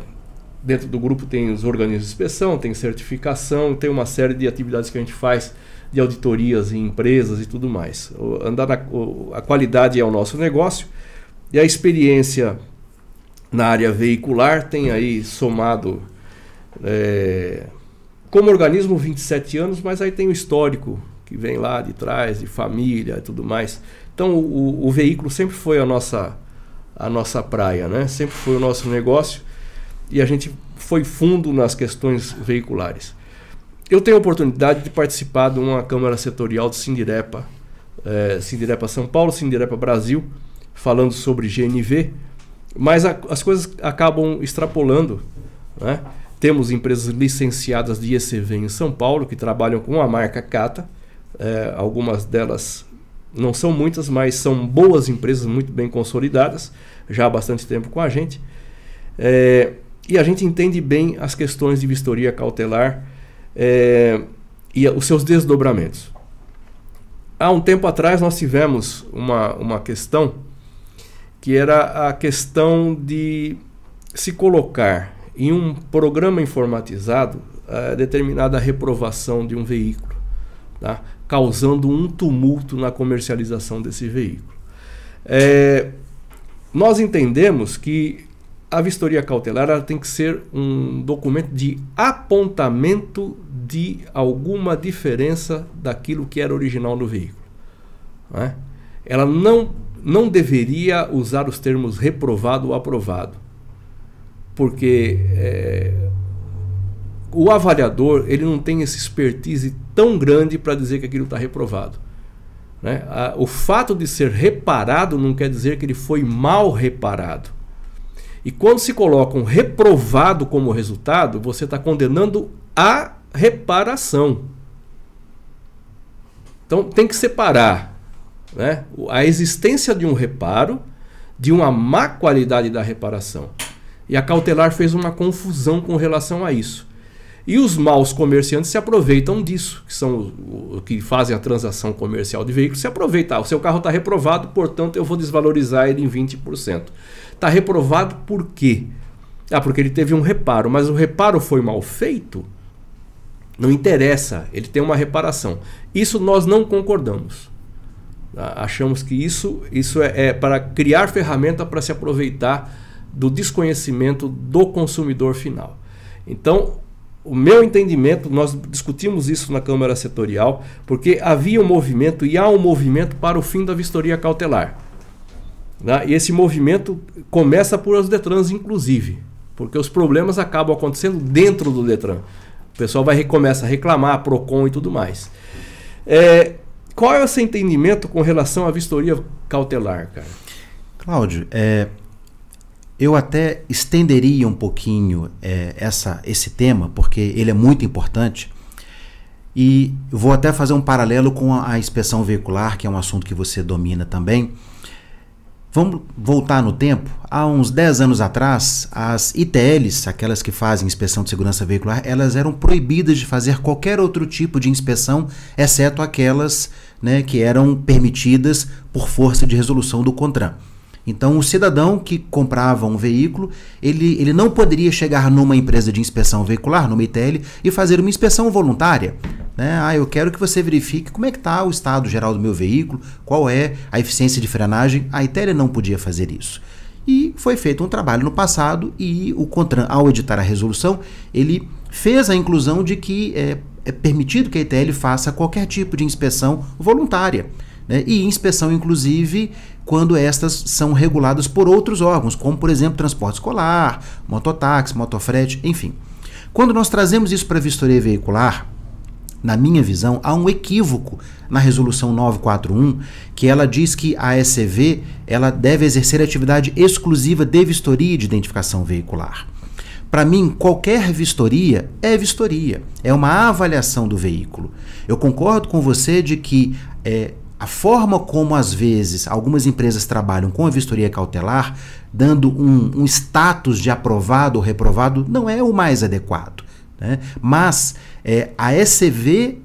dentro do grupo tem os organismos de inspeção, tem certificação, tem uma série de atividades que a gente faz de auditorias em empresas e tudo mais. O- andar na, o- a qualidade é o nosso negócio e a experiência na área veicular tem aí somado é, como organismo 27 anos, mas aí tem o histórico que vem lá de trás, de família e tudo mais. Então o, o veículo sempre foi a nossa, a nossa praia, né? sempre foi o nosso negócio e a gente foi fundo nas questões veiculares. Eu tenho a oportunidade de participar de uma Câmara Setorial de Sindirepa, é, Sindirepa São Paulo, Sindirepa Brasil, falando sobre GNV, mas a- as coisas acabam extrapolando. Né? Temos empresas licenciadas de ECV em São Paulo que trabalham com a marca Cata, é, algumas delas não são muitas, mas são boas empresas muito bem consolidadas, já há bastante tempo com a gente. É, e a gente entende bem as questões de vistoria cautelar é, e os seus desdobramentos. Há um tempo atrás nós tivemos uma, uma questão que era a questão de se colocar em um programa informatizado a determinada reprovação de um veículo, tá? causando um tumulto na comercialização desse veículo. É, nós entendemos que a vistoria cautelar ela tem que ser um documento de apontamento de alguma diferença daquilo que era original no veículo. né? Ela não, não deveria usar os termos reprovado ou aprovado, porque é, o avaliador ele não tem esse expertise tão grande para dizer que aquilo está reprovado. Né? O fato de ser reparado não quer dizer que ele foi mal reparado. E quando se coloca um reprovado como resultado, você está condenando a reparação. Então tem que separar né, o- a existência de um reparo de uma má qualidade da reparação. E a cautelar fez uma confusão com relação a isso. E os maus comerciantes se aproveitam disso, que são os que fazem a transação comercial de veículos, se aproveitam. Ah, o seu carro está reprovado, portanto eu vou desvalorizar ele em 20%. Está reprovado por quê? Ah, porque ele teve um reparo, mas o reparo foi mal feito? Não interessa, ele tem uma reparação. Isso nós não concordamos. Achamos que isso, isso é, é para criar ferramenta para se aproveitar do desconhecimento do consumidor final. Então, o meu entendimento, nós discutimos isso na Câmara Setorial, porque havia um movimento e há um movimento para o fim da vistoria cautelar. né? E esse movimento começa por os Detrans, inclusive, porque os problemas acabam acontecendo dentro do Detran. O pessoal vai começa a reclamar, PROCON e tudo mais. É, qual é o seu entendimento com relação à vistoria cautelar, cara? Cláudio, é, Eu até estenderia um pouquinho é, essa, esse tema, porque ele é muito importante. E vou até fazer um paralelo com a, a inspeção veicular, que é um assunto que você domina também. Vamos voltar no tempo. Há uns 10 anos atrás, as ITLs, aquelas que fazem inspeção de segurança veicular, elas eram proibidas de fazer qualquer outro tipo de inspeção, exceto aquelas né, que eram permitidas por força de resolução do CONTRAN. Então, o cidadão que comprava um veículo, ele, ele não poderia chegar numa empresa de inspeção veicular, numa ITL, e fazer uma inspeção voluntária. Né? Ah, eu quero que você verifique como é que está o estado geral do meu veículo, qual é a eficiência de frenagem. A ITL não podia fazer isso. E foi feito um trabalho no passado e o CONTRAN, ao editar a resolução, ele fez a inclusão de que é, é permitido que a ITL faça qualquer tipo de inspeção voluntária. Né? E inspeção, inclusive, quando estas são reguladas por outros órgãos, como, por exemplo, transporte escolar, mototáxi, motofrete, enfim. Quando nós trazemos isso para a vistoria veicular, na minha visão, há um equívoco na resolução 941, que ela diz que a ECV ela deve exercer atividade exclusiva de vistoria de identificação veicular. Para mim, qualquer vistoria é vistoria, é uma avaliação do veículo. Eu concordo com você de que é, a forma como às vezes algumas empresas trabalham com a vistoria cautelar, dando um, um status de aprovado ou reprovado, não é o mais adequado. Né? Mas é, a ECV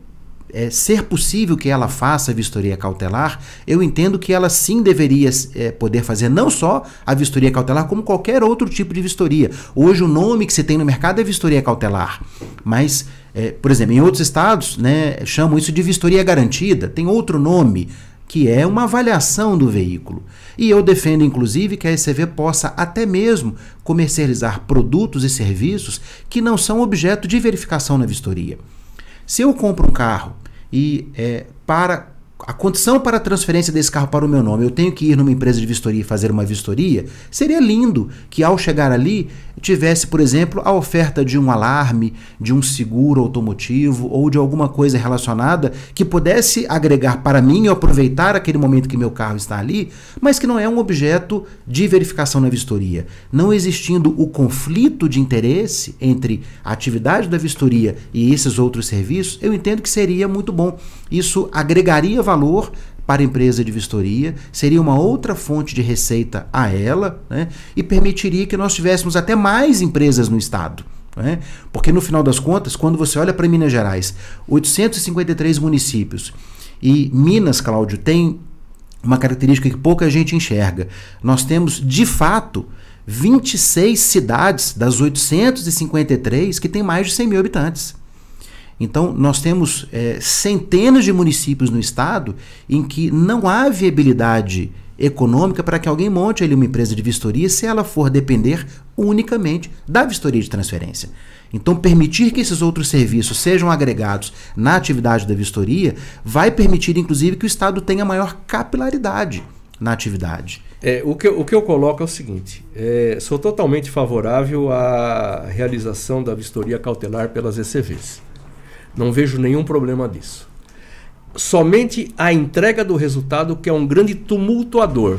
é, ser possível que ela faça vistoria cautelar, eu entendo que ela sim deveria é, poder fazer não só a vistoria cautelar, como qualquer outro tipo de vistoria. Hoje o nome que se tem no mercado é vistoria cautelar, mas, é, por exemplo, em outros estados né, chamam isso de vistoria garantida, tem outro nome, que é uma avaliação do veículo. E eu defendo, inclusive, que a ECV possa até mesmo comercializar produtos e serviços que não são objeto de verificação na vistoria. Se eu compro um carro e é, para a condição para a transferência desse carro para o meu nome, eu tenho que ir numa empresa de vistoria e fazer uma vistoria, seria lindo que ao chegar ali tivesse, por exemplo, a oferta de um alarme, de um seguro automotivo ou de alguma coisa relacionada que pudesse agregar para mim e aproveitar aquele momento que meu carro está ali, mas que não é um objeto de verificação na vistoria. Não existindo o conflito de interesse entre a atividade da vistoria e esses outros serviços, eu entendo que seria muito bom. Isso agregaria valor para a empresa de vistoria, seria uma outra fonte de receita a ela né, e permitiria que nós tivéssemos até mais empresas no Estado. Né? Porque no final das contas, quando você olha para Minas Gerais, 853 municípios e Minas, Cláudio, tem uma característica que pouca gente enxerga. Nós temos, de fato, 26 cidades das 853 que têm mais de 100 mil habitantes. Então, nós temos é, centenas de municípios no estado em que não há viabilidade econômica para que alguém monte ali uma empresa de vistoria se ela for depender unicamente da vistoria de transferência. Então, permitir que esses outros serviços sejam agregados na atividade da vistoria vai permitir, inclusive, que o Estado tenha maior capilaridade na atividade. É, o, que, o que eu coloco é o seguinte: é, sou totalmente favorável à realização da vistoria cautelar pelas ECVs. Não vejo nenhum problema disso. Somente a entrega do resultado que é um grande tumultuador.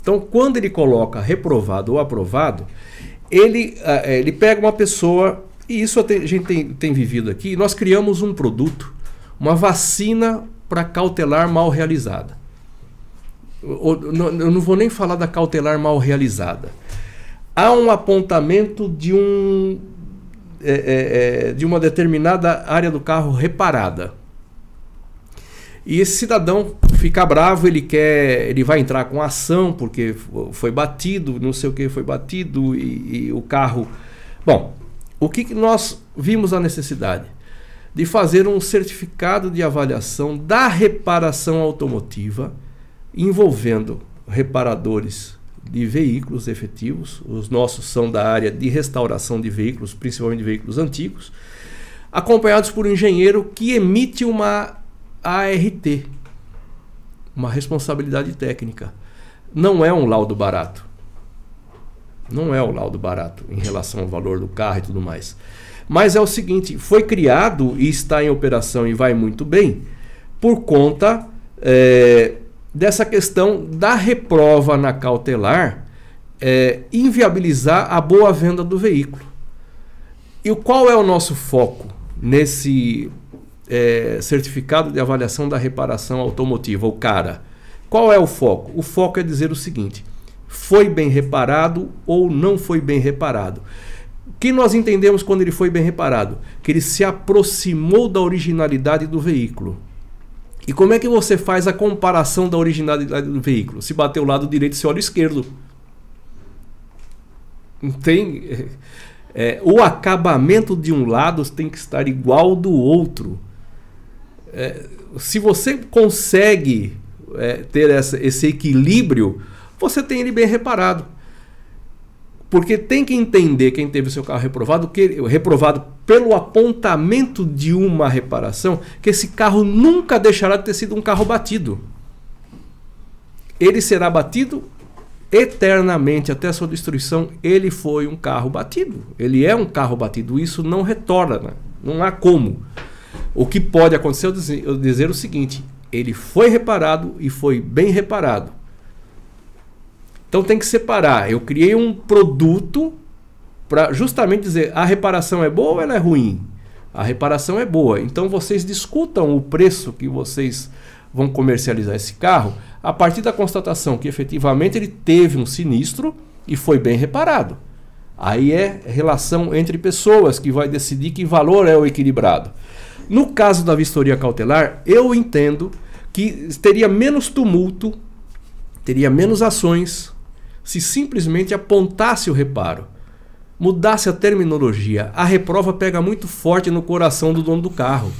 Então, quando ele coloca reprovado ou aprovado, ele, uh, ele pega uma pessoa, e isso a gente tem, tem vivido aqui, nós criamos um produto, uma vacina para cautelar mal realizada. Eu não vou nem falar da cautelar mal realizada. Há um apontamento de um é, é, é, de uma determinada área do carro reparada. E esse cidadão fica bravo, ele quer, ele vai entrar com ação porque foi batido, não sei o que foi batido e, e o carro. Bom, o que, que nós vimos a necessidade? De fazer um certificado de avaliação da reparação automotiva envolvendo reparadores de veículos efetivos. Os nossos são da área de restauração de veículos, principalmente de veículos antigos, acompanhados por um engenheiro que emite uma ART, uma responsabilidade técnica. Não é um laudo barato. Não é um laudo barato em relação ao valor do carro e tudo mais. Mas é o seguinte: foi criado e está em operação e vai muito bem por conta é, dessa questão da reprova na cautelar é, inviabilizar a boa venda do veículo. E qual é o nosso foco nesse é, certificado de avaliação da reparação automotiva, o CARA? Qual é o foco? O foco é dizer o seguinte: foi bem reparado ou não foi bem reparado? O que nós entendemos quando ele foi bem reparado? Que ele se aproximou da originalidade do veículo. E como é que você faz a comparação da originalidade do veículo? Se bater o lado direito, você olha o esquerdo. Tem. é, o acabamento de um lado tem que estar igual do outro. É, se você consegue é, ter essa- esse equilíbrio, você tem ele bem reparado. Porque tem que entender quem teve seu carro reprovado, que reprovado pelo apontamento de uma reparação, que esse carro nunca deixará de ter sido um carro batido. Ele será batido eternamente até a sua destruição. Ele foi um carro batido. Ele é um carro batido. Isso não retorna. Não há como. O que pode acontecer é eu dizer o seguinte: ele foi reparado e foi bem reparado. Então tem que separar. Eu criei um produto para justamente dizer a reparação é boa ou ela é ruim. A reparação é boa. Então vocês discutam o preço que vocês vão comercializar esse carro a partir da constatação que efetivamente ele teve um sinistro e foi bem reparado. Aí é relação entre pessoas que vai decidir que valor é o equilibrado. No caso da vistoria cautelar, eu entendo que teria menos tumulto, teria menos ações se simplesmente apontasse o reparo, mudasse a terminologia. A reprova pega muito forte no coração do dono do carro.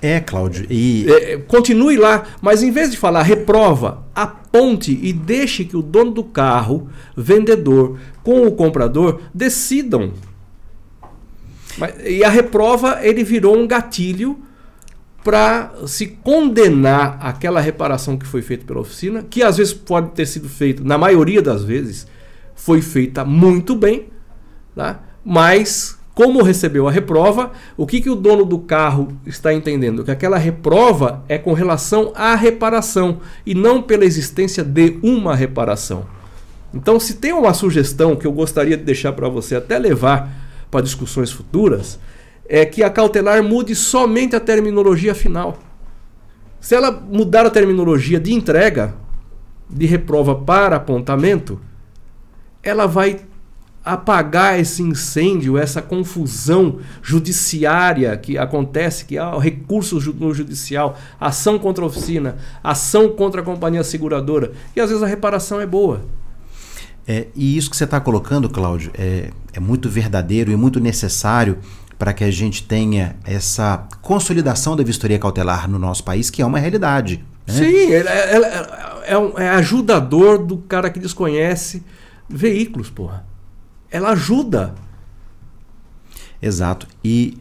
É, Cláudio, e É, continue lá, mas em vez de falar reprova, aponte e deixe que o dono do carro, vendedor, com o comprador decidam. Mas- e a reprova ele virou um gatilho para se condenar aquela reparação que foi feita pela oficina, que às vezes pode ter sido feito, na maioria das vezes, foi feita muito bem, tá? mas como recebeu a reprova, o que, que o dono do carro está entendendo? Que aquela reprova é com relação à reparação e não pela existência de uma reparação. Então, se tem uma sugestão que eu gostaria de deixar para você até levar para discussões futuras, é que a cautelar mude somente a terminologia final. Se ela mudar a terminologia de entrega, de reprova para apontamento, ela vai apagar esse incêndio, essa confusão judiciária que acontece, que há recursos no judicial, ação contra a oficina, ação contra a companhia seguradora, e às vezes a reparação é boa. É, e isso que você está colocando, Cláudio, é, é muito verdadeiro e muito necessário para que a gente tenha essa consolidação da vistoria cautelar no nosso país, que é uma realidade. né? Sim, ela, ela- ela é, um, é ajudador do cara que desconhece veículos, porra. Ela ajuda. Exato. E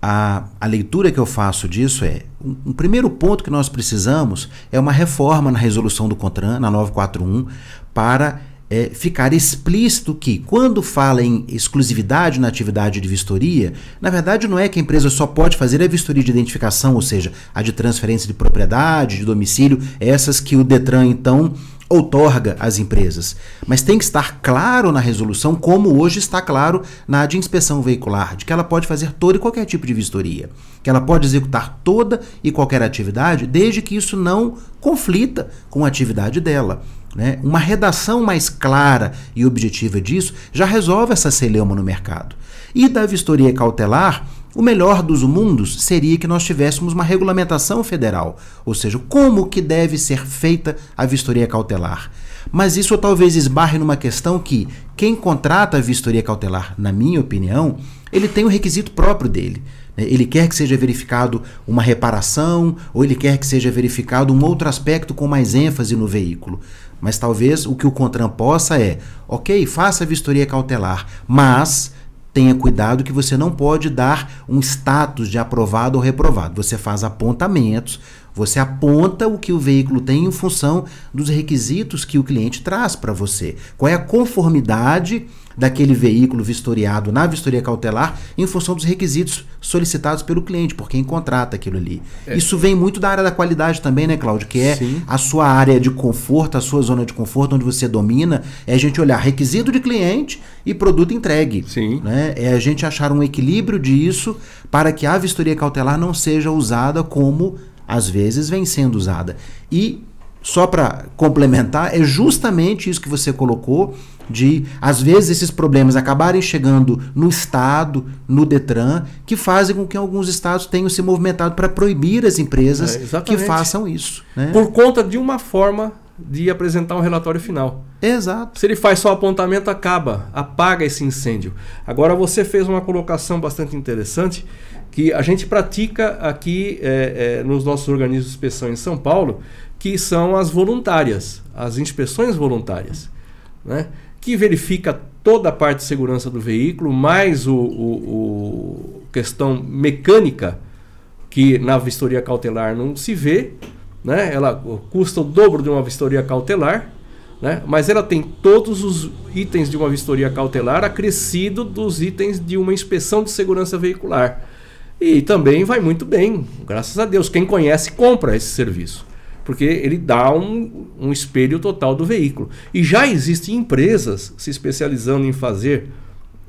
a, a leitura que eu faço disso é: um, um primeiro ponto que nós precisamos é uma reforma na resolução do CONTRAN, na 941, para é, ficar explícito que, quando fala em exclusividade na atividade de vistoria, na verdade não é que a empresa só pode fazer a vistoria de identificação, ou seja, a de transferência de propriedade, de domicílio, essas que o Detran então outorga às empresas. Mas tem que estar claro na resolução, como hoje está claro na de inspeção veicular, de que ela pode fazer todo e qualquer tipo de vistoria, que ela pode executar toda e qualquer atividade, desde que isso não conflita com a atividade dela. Né? Uma redação mais clara e objetiva disso já resolve essa celeuma no mercado. E da vistoria cautelar, o melhor dos mundos seria que nós tivéssemos uma regulamentação federal, ou seja, como que deve ser feita a vistoria cautelar. Mas isso talvez esbarre numa questão que quem contrata a vistoria cautelar, na minha opinião, ele tem o requisito próprio dele. né? Ele quer que seja verificado uma reparação, ou ele quer que seja verificado um outro aspecto com mais ênfase no veículo. Mas talvez o que o CONTRAN possa é, ok, faça a vistoria cautelar, mas tenha cuidado que você não pode dar um status de aprovado ou reprovado. Você faz apontamentos, Você aponta o que o veículo tem em função dos requisitos que o cliente traz para você. Qual é a conformidade daquele veículo vistoriado na vistoria cautelar em função dos requisitos solicitados pelo cliente, por quem contrata aquilo ali. É. Isso vem muito da área da qualidade também, né, Cláudio? Que é Sim. a sua área de conforto, a sua zona de conforto, onde você domina, é a gente olhar requisito de cliente e produto entregue. Sim. Né? É a gente achar um equilíbrio disso para que a vistoria cautelar não seja usada como às vezes vem sendo usada. E só para complementar, é justamente isso que você colocou de às vezes esses problemas acabarem chegando no estado, no Detran, que fazem com que alguns estados tenham se movimentado para proibir as empresas É, que façam isso, né? Por conta de uma forma de apresentar um relatório final. Exato. Se ele faz só apontamento, acaba, apaga esse incêndio. Agora você fez uma colocação bastante interessante que a gente pratica aqui é, é, nos nossos organismos de inspeção em São Paulo, que são as voluntárias, as inspeções voluntárias, né? que verifica toda a parte de segurança do veículo, mais o, o- o questão mecânica que na vistoria cautelar não se vê, né? Ela custa o dobro de uma vistoria cautelar, né? Mas ela tem todos os itens de uma vistoria cautelar acrescido dos itens de uma inspeção de segurança veicular. E também vai muito bem, graças a Deus. Quem conhece compra esse serviço, porque ele dá um, um espelho total do veículo. E já existem empresas se especializando em fazer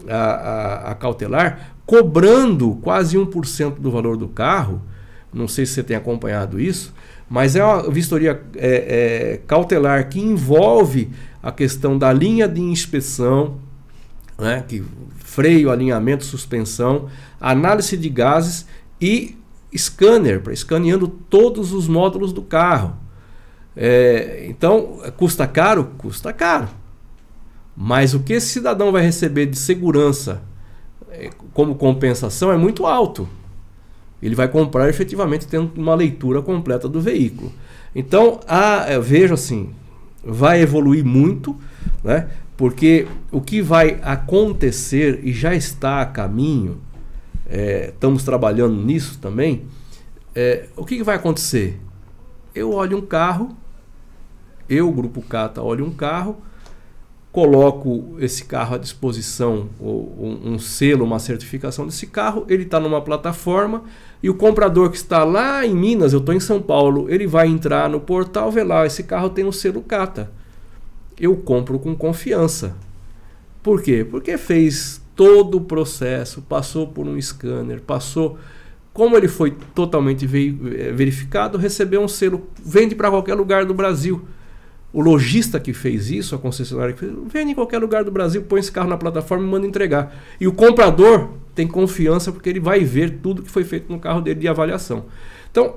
a, a- a cautelar, cobrando quase 1% do valor do carro. Não sei se você tem acompanhado isso, mas é uma vistoria é, é, cautelar que envolve a questão da linha de inspeção, né, que freio, alinhamento, suspensão, análise de gases e scanner, para escaneando todos os módulos do carro. É, então, custa caro? Custa caro. Mas o que esse cidadão vai receber de segurança eh, como compensação é muito alto. Ele vai comprar efetivamente tendo uma leitura completa do veículo. Então, a, eu vejo assim, vai evoluir muito, né? porque o que vai acontecer e já está a caminho, eh, estamos trabalhando nisso também, eh, o que, que vai acontecer? Eu olho um carro, eu, Grupo Cata, olho um carro, coloco esse carro à disposição, um, um selo, uma certificação desse carro, ele está numa plataforma e o comprador que está lá em Minas, eu estou em São Paulo, ele vai entrar no portal, vê lá, esse carro tem o selo Cata. Eu compro com confiança. Por quê? Porque fez todo o processo, passou por um scanner, passou. Como ele foi totalmente eh, verificado, recebeu um selo, vende para qualquer lugar do Brasil. O lojista que fez isso, a concessionária que fez, vende em qualquer lugar do Brasil, põe esse carro na plataforma e manda entregar. E o comprador tem confiança porque ele vai ver tudo que foi feito no carro dele de avaliação. Então,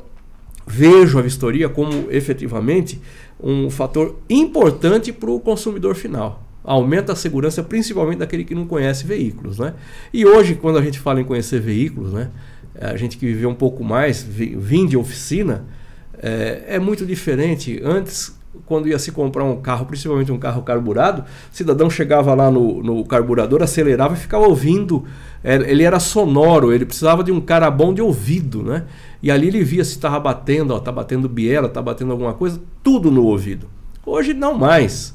vejo a vistoria como efetivamente um fator importante para o consumidor final. Aumenta a segurança, principalmente daquele que não conhece veículos. Né? E hoje, quando a gente fala em conhecer veículos, né, a gente que viveu um pouco mais, vi- vim de oficina, é, é muito diferente. Antes, quando ia se comprar um carro, principalmente um carro carburado, o cidadão chegava lá no, no carburador, acelerava e ficava ouvindo. Ele era sonoro, ele precisava de um cara bom de ouvido, né? E ali ele via se estava batendo, ó, tá batendo biela, tá batendo alguma coisa, tudo no ouvido. Hoje não mais.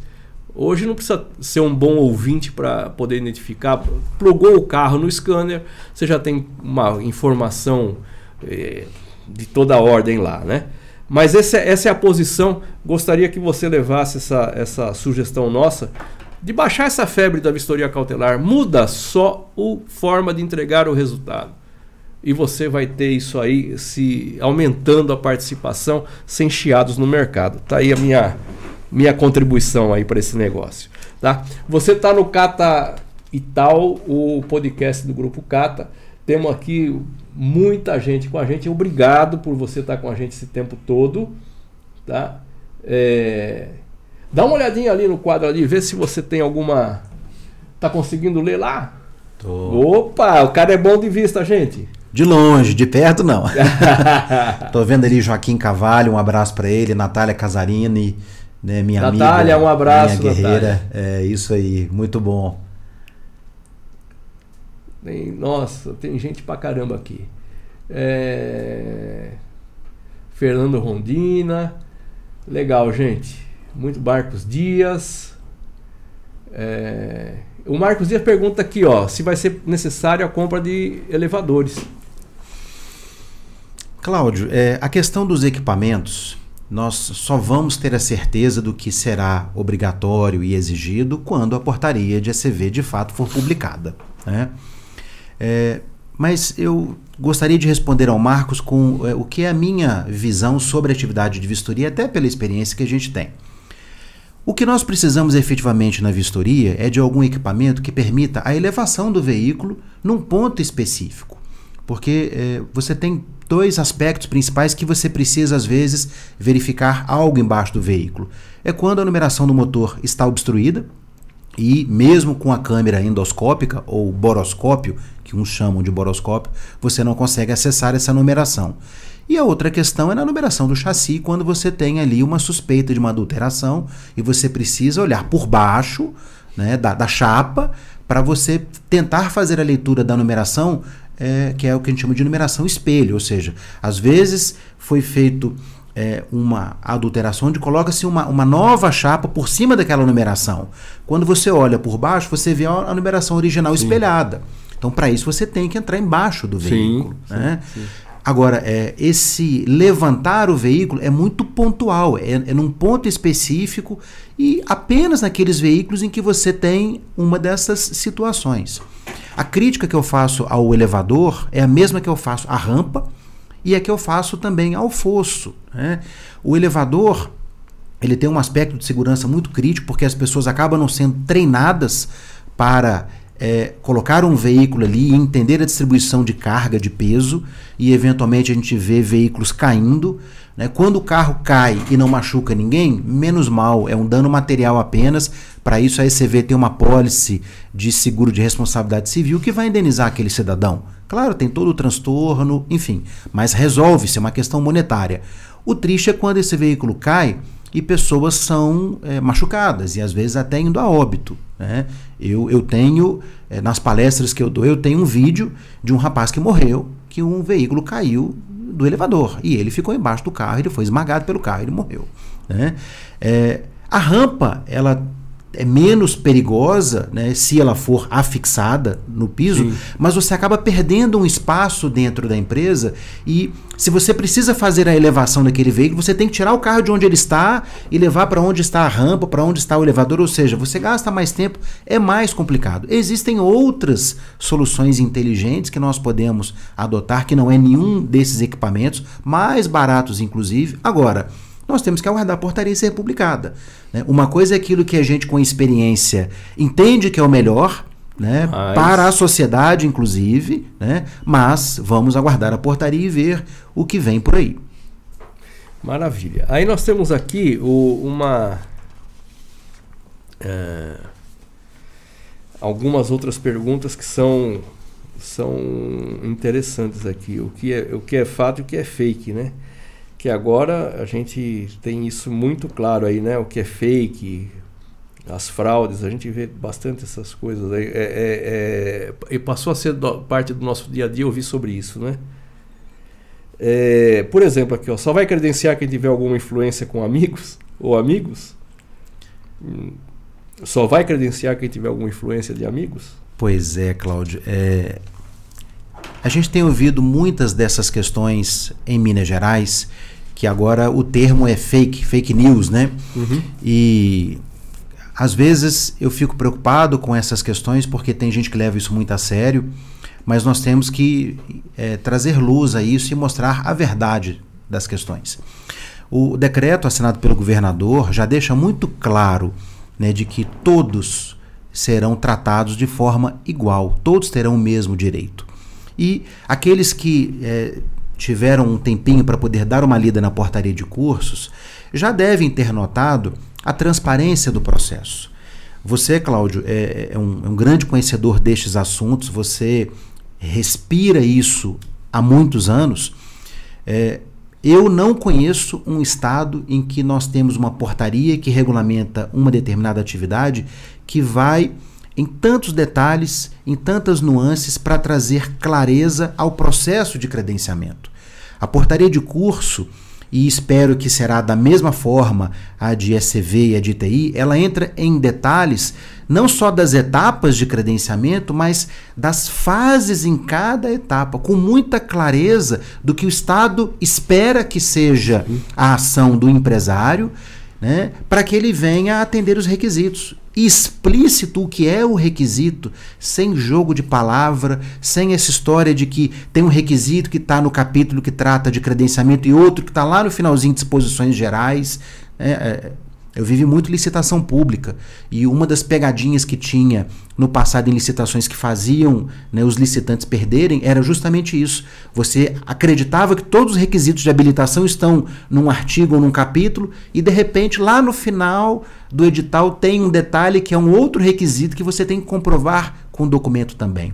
Hoje não precisa ser um bom ouvinte para poder identificar. Plugou o carro no scanner, você já tem uma informação eh, de toda ordem lá, né? Mas essa, essa é a posição. Gostaria que você levasse essa, essa sugestão nossa de baixar essa febre da vistoria cautelar. Muda só a forma de entregar o resultado. E você vai ter isso aí se aumentando a participação sem chiados no mercado. Tá aí a minha, minha contribuição aí para esse negócio. Tá? Você está no Cata e tal, o podcast do Grupo Cata. Temos aqui muita gente com a gente. Obrigado por você estar com a gente esse tempo todo. Tá? É, Dá uma olhadinha ali no quadro ali, vê se você tem alguma. Tá conseguindo ler lá? Tô Opa, o cara é bom de vista, gente. de longe, de perto não. Tô vendo ali Joaquim Cavalho, um abraço para ele, Natália Casarini, né, minha Natália, amiga, um abraço, minha guerreira. É isso aí, muito bom. Nossa, tem gente pra caramba aqui. É, Fernando Rondina. Legal, gente. Muito Marcos Dias. É, O Marcos Dias pergunta aqui, ó, se vai ser necessário a compra de elevadores. Cláudio, é, a questão dos equipamentos, nós só vamos ter a certeza do que será obrigatório e exigido quando a portaria de ACV de fato for publicada. né? É, mas eu gostaria de responder ao Marcos com é, o que é a minha visão sobre a atividade de vistoria, até pela experiência que a gente tem. O que nós precisamos efetivamente na vistoria é de algum equipamento que permita a elevação do veículo num ponto específico. Porque eh, você tem dois aspectos principais que você precisa, às vezes, verificar algo embaixo do veículo. É quando a numeração do motor está obstruída, e mesmo com a câmera endoscópica ou boroscópio, que uns chamam de boroscópio, você não consegue acessar essa numeração. E a outra questão é na numeração do chassi, quando você tem ali uma suspeita de uma adulteração e você precisa olhar por baixo né, da, da chapa para você tentar fazer a leitura da numeração, é, que é o que a gente chama de numeração espelho, ou seja, às vezes foi feito é, uma adulteração onde coloca-se uma, uma nova chapa por cima daquela numeração. Quando você olha por baixo, você vê a, numeração original Sim. espelhada. Então, para isso, você tem que entrar embaixo do veículo. sim, né? sim. Agora, é, esse levantar o veículo é muito pontual, é, é num ponto específico e apenas naqueles veículos em que você tem uma dessas situações. A crítica que eu faço ao elevador é a mesma que eu faço à rampa e é que eu faço também ao fosso. né? O elevador ele tem um aspecto de segurança muito crítico porque as pessoas acabam não sendo treinadas para é, colocar um veículo ali e entender a distribuição de carga, de peso, e eventualmente a gente vê veículos caindo. Né? Quando o carro cai e não machuca ninguém, menos mal, é um dano material apenas. Para isso, a ECV tem uma pólice de seguro de responsabilidade civil que vai indenizar aquele cidadão. Claro, tem todo o transtorno, enfim, mas resolve-se, é uma questão monetária. O triste é quando esse veículo cai e pessoas são é, machucadas e às vezes até indo a óbito. Né? Eu, eu tenho, é, nas palestras que eu dou, eu tenho um vídeo de um rapaz que morreu, que um veículo caiu do elevador e ele ficou embaixo do carro, ele foi esmagado pelo carro, ele morreu. Né? É, a rampa, ela é menos perigosa né, se ela for afixada no piso, Sim. mas você acaba perdendo um espaço dentro da empresa e se você precisa fazer a elevação daquele veículo, você tem que tirar o carro de onde ele está e levar para onde está a rampa, para onde está o elevador, ou seja, você gasta mais tempo, é mais complicado. Existem outras soluções inteligentes que nós podemos adotar, que não é nenhum desses equipamentos, mais baratos inclusive. Agora, nós temos que aguardar a portaria ser publicada. né? Uma coisa é aquilo que a gente, com experiência, entende que é o melhor, né? Mas- para a sociedade, inclusive, né? mas vamos aguardar a portaria e ver o que vem por aí. Maravilha. Aí nós temos aqui o- uma. é, algumas outras perguntas que são, são interessantes aqui. O que, é, o que é fato e o que é fake, né? Que agora a gente tem isso muito claro aí, né? O que é fake, as fraudes, a gente vê bastante essas coisas aí. É, é, é, e passou a ser do- parte do nosso dia a dia ouvir sobre isso, né? É, por exemplo, aqui, ó, só vai credenciar quem tiver alguma influência com amigos ou amigos? Hum, Só vai credenciar quem tiver alguma influência de amigos? Pois é, Cláudio. é, A gente tem ouvido muitas dessas questões em Minas Gerais, que agora o termo é fake, fake news, né? E às vezes eu fico preocupado com essas questões porque tem gente que leva isso muito a sério, mas nós temos que eh, trazer luz a isso e mostrar a verdade das questões. O decreto assinado pelo governador já deixa muito claro né, de que todos serão tratados de forma igual, todos terão o mesmo direito. E aqueles que eh, tiveram um tempinho para poder dar uma lida na portaria de cursos já devem ter notado a transparência do processo. Você, Cláudio, é, é um, é um grande conhecedor destes assuntos, você respira isso há muitos anos. É, eu não conheço um estado em que nós temos uma portaria que regulamenta uma determinada atividade que vai em tantos detalhes, em tantas nuances para trazer clareza ao processo de credenciamento. A portaria de curso e espero que será da mesma forma a de ECV e a de TI, ela entra em detalhes não só das etapas de credenciamento, mas das fases em cada etapa, com muita clareza do que o Estado espera que seja a ação do empresário, né, para que ele venha atender os requisitos. Explícito o que é o requisito, sem jogo de palavra, sem essa história de que tem um requisito que está no capítulo que trata de credenciamento e outro que está lá no finalzinho de disposições gerais. É, é, eu vivi muito licitação pública e uma das pegadinhas que tinha no passado em licitações que faziam né, os licitantes perderem era justamente isso. Você acreditava que todos os requisitos de habilitação estão num artigo ou num capítulo e de repente lá no final do edital tem um detalhe que é um outro requisito que você tem que comprovar com o documento também.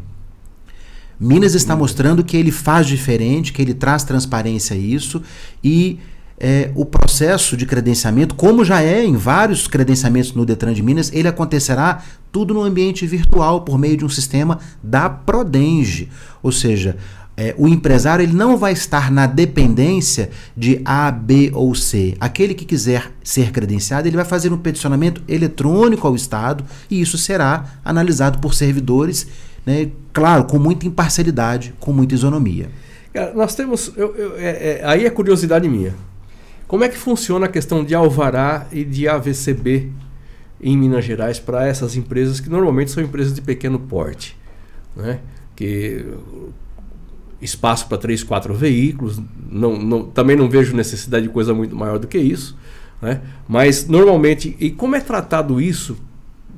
Minas está mostrando que ele faz diferente, que ele traz transparência a isso e é, o processo de credenciamento, como já é em vários credenciamentos no Detran de Minas, ele acontecerá tudo no ambiente virtual por meio de um sistema da Prodenge. Ou seja, é, o empresário ele não vai estar na dependência de A, B ou C. Aquele que quiser ser credenciado, ele vai fazer um peticionamento eletrônico ao Estado e isso será analisado por servidores, né, claro, com muita imparcialidade, com muita isonomia. Cara, nós temos. Eu, eu, é, é, aí é curiosidade minha. Como é que funciona a questão de alvará e de AVCB em Minas Gerais para essas empresas que normalmente são empresas de pequeno porte, né? Que espaço para três, quatro veículos, não, não, também não vejo necessidade de coisa muito maior do que isso, né? Mas normalmente, e como é tratado isso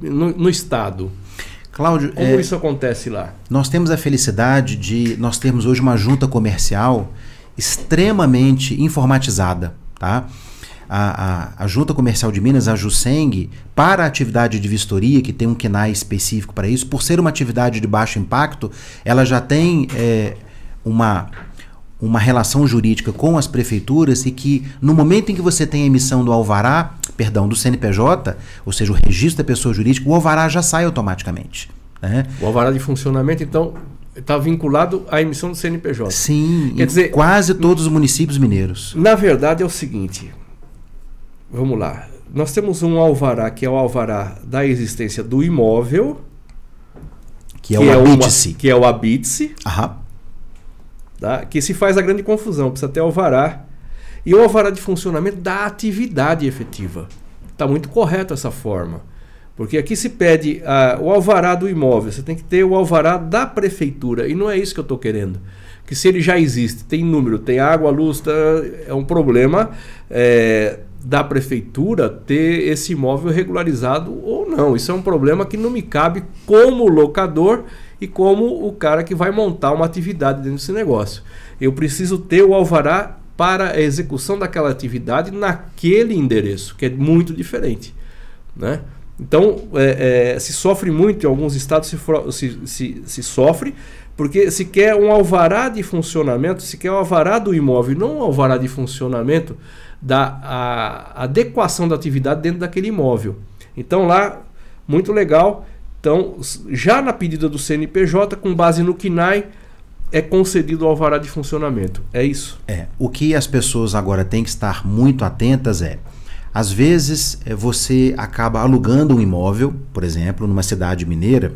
no, no estado? Cláudio, como é, isso acontece lá? Nós temos a felicidade de nós termos hoje uma junta comercial extremamente informatizada. Tá? A, a, a, Junta Comercial de Minas, a JUSENG, para a atividade de vistoria, que tem um KNAI específico para isso, por ser uma atividade de baixo impacto, ela já tem é, uma, uma relação jurídica com as prefeituras e que no momento em que você tem a emissão do alvará, perdão, do CNPJ, ou seja, o registro da pessoa jurídica, o alvará já sai automaticamente. Né? O alvará de funcionamento, então, está vinculado à emissão do CNPJ. Sim, Quer dizer, quase todos os municípios mineiros. Na verdade é o seguinte, vamos lá. Nós temos um alvará que é o alvará da existência do imóvel, que é o habite-se. Que é o habite-se. Tá? Que se faz a grande confusão, precisa ter alvará. E o alvará de funcionamento da atividade efetiva. Está muito correto essa forma. Porque aqui se pede uh, o alvará do imóvel, você tem que ter o alvará da prefeitura, e não é isso que eu estou querendo. Que se ele já existe, tem número, tem água, luz, tá, é um problema é, da prefeitura ter esse imóvel regularizado ou não. Isso é um problema que não me cabe como locador e como o cara que vai montar uma atividade dentro desse negócio. Eu preciso ter o alvará para a execução daquela atividade naquele endereço, que é muito diferente. Né? Então, é, é, se sofre muito, em alguns estados se, se, se, se, sofre, porque se quer um alvará de funcionamento, se quer um alvará do imóvel, não um alvará de funcionamento da adequação da atividade dentro daquele imóvel. Então, lá, muito legal. Então, já na pedida do CNPJ, com base no KNAI, é concedido o alvará de funcionamento. É isso? É. O que as pessoas agora têm que estar muito atentas é às vezes eh, você acaba alugando um imóvel, por exemplo, numa cidade mineira,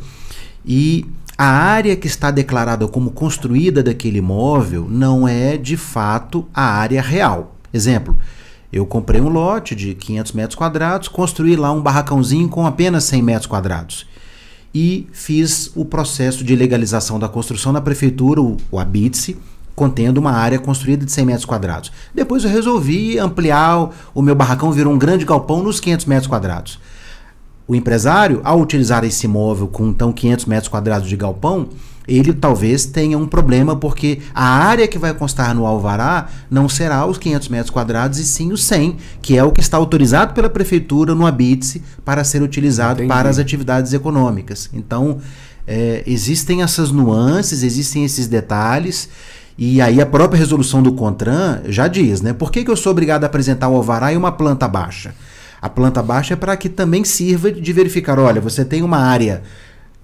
e a área que está declarada como construída daquele imóvel não é de fato a área real. Exemplo, eu comprei um lote de 500 metros quadrados, construí lá um barracãozinho com apenas 100 metros quadrados e fiz o processo de legalização da construção na prefeitura, o, o habite contendo uma área construída de 100 metros quadrados. Depois eu resolvi ampliar, o meu barracão virou um grande galpão nos 500 metros quadrados. O empresário, ao utilizar esse imóvel com então 500 metros quadrados de galpão, ele talvez tenha um problema porque a área que vai constar no alvará não será os 500 metros quadrados e sim os 100, que é o que está autorizado pela prefeitura no habite para ser utilizado Entendi. para as atividades econômicas. Então, é, existem essas nuances, existem esses detalhes. E aí a própria resolução do CONTRAN já diz, né? Por que, que eu sou obrigado a apresentar um alvará e uma planta baixa? A planta baixa é para que também sirva de verificar, olha, você tem uma área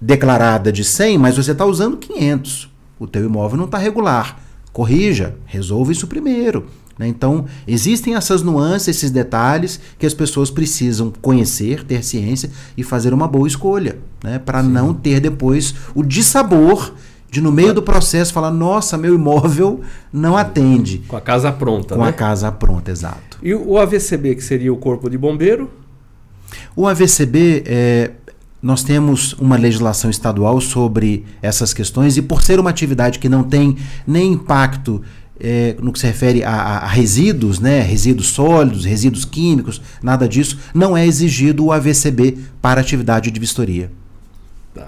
declarada de 100, mas você está usando 500. O teu imóvel não está regular. Corrija, resolva isso primeiro. né? Então, existem essas nuances, esses detalhes que as pessoas precisam conhecer, ter ciência e fazer uma boa escolha, né? para não ter depois o dissabor de no meio do processo falar, nossa, meu imóvel não atende. Com a casa pronta, Com né? a casa pronta, exato. E o AVCB, que seria o Corpo de Bombeiro? O AVCB, é, nós temos uma legislação estadual sobre essas questões e por ser uma atividade que não tem nem impacto é, no que se refere a, a- resíduos, né, resíduos sólidos, resíduos químicos, nada disso, não é exigido o AVCB para atividade de vistoria. Tá.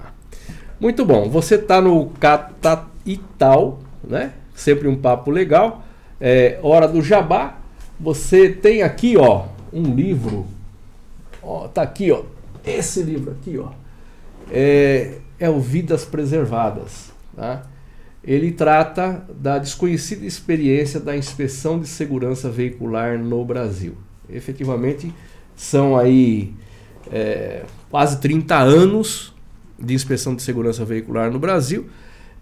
Muito bom. Você está no Cataital, né? Sempre um papo legal. É, hora do Jabá. Você tem aqui, ó, um livro. Ó, tá aqui, ó. Esse livro aqui, ó. É, é o Vidas Preservadas. Tá? Ele trata da desconhecida experiência da inspeção de segurança veicular no Brasil. Efetivamente, são aí é, quase 30 anos de inspeção de segurança veicular no Brasil.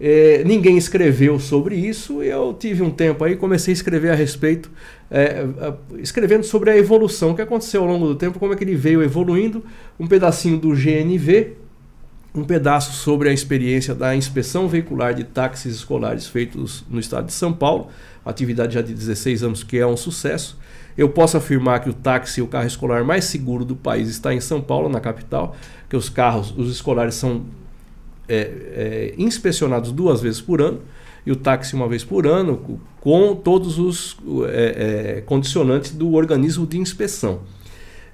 É, ninguém escreveu sobre isso. Eu tive um tempo aí, comecei a escrever a respeito, é, escrevendo sobre a evolução que aconteceu ao longo do tempo, como é que ele veio evoluindo. Um pedacinho do GNV, um pedaço sobre a experiência da inspeção veicular de táxis escolares feitos no estado de São Paulo, atividade já de 16 anos que é um sucesso. Eu posso afirmar que o táxi, o carro escolar mais seguro do país, está em São Paulo, na capital, que os carros, os escolares são é, é, inspecionados duas vezes por ano e o táxi uma vez por ano, co- com todos os é, é, condicionantes do organismo de inspeção.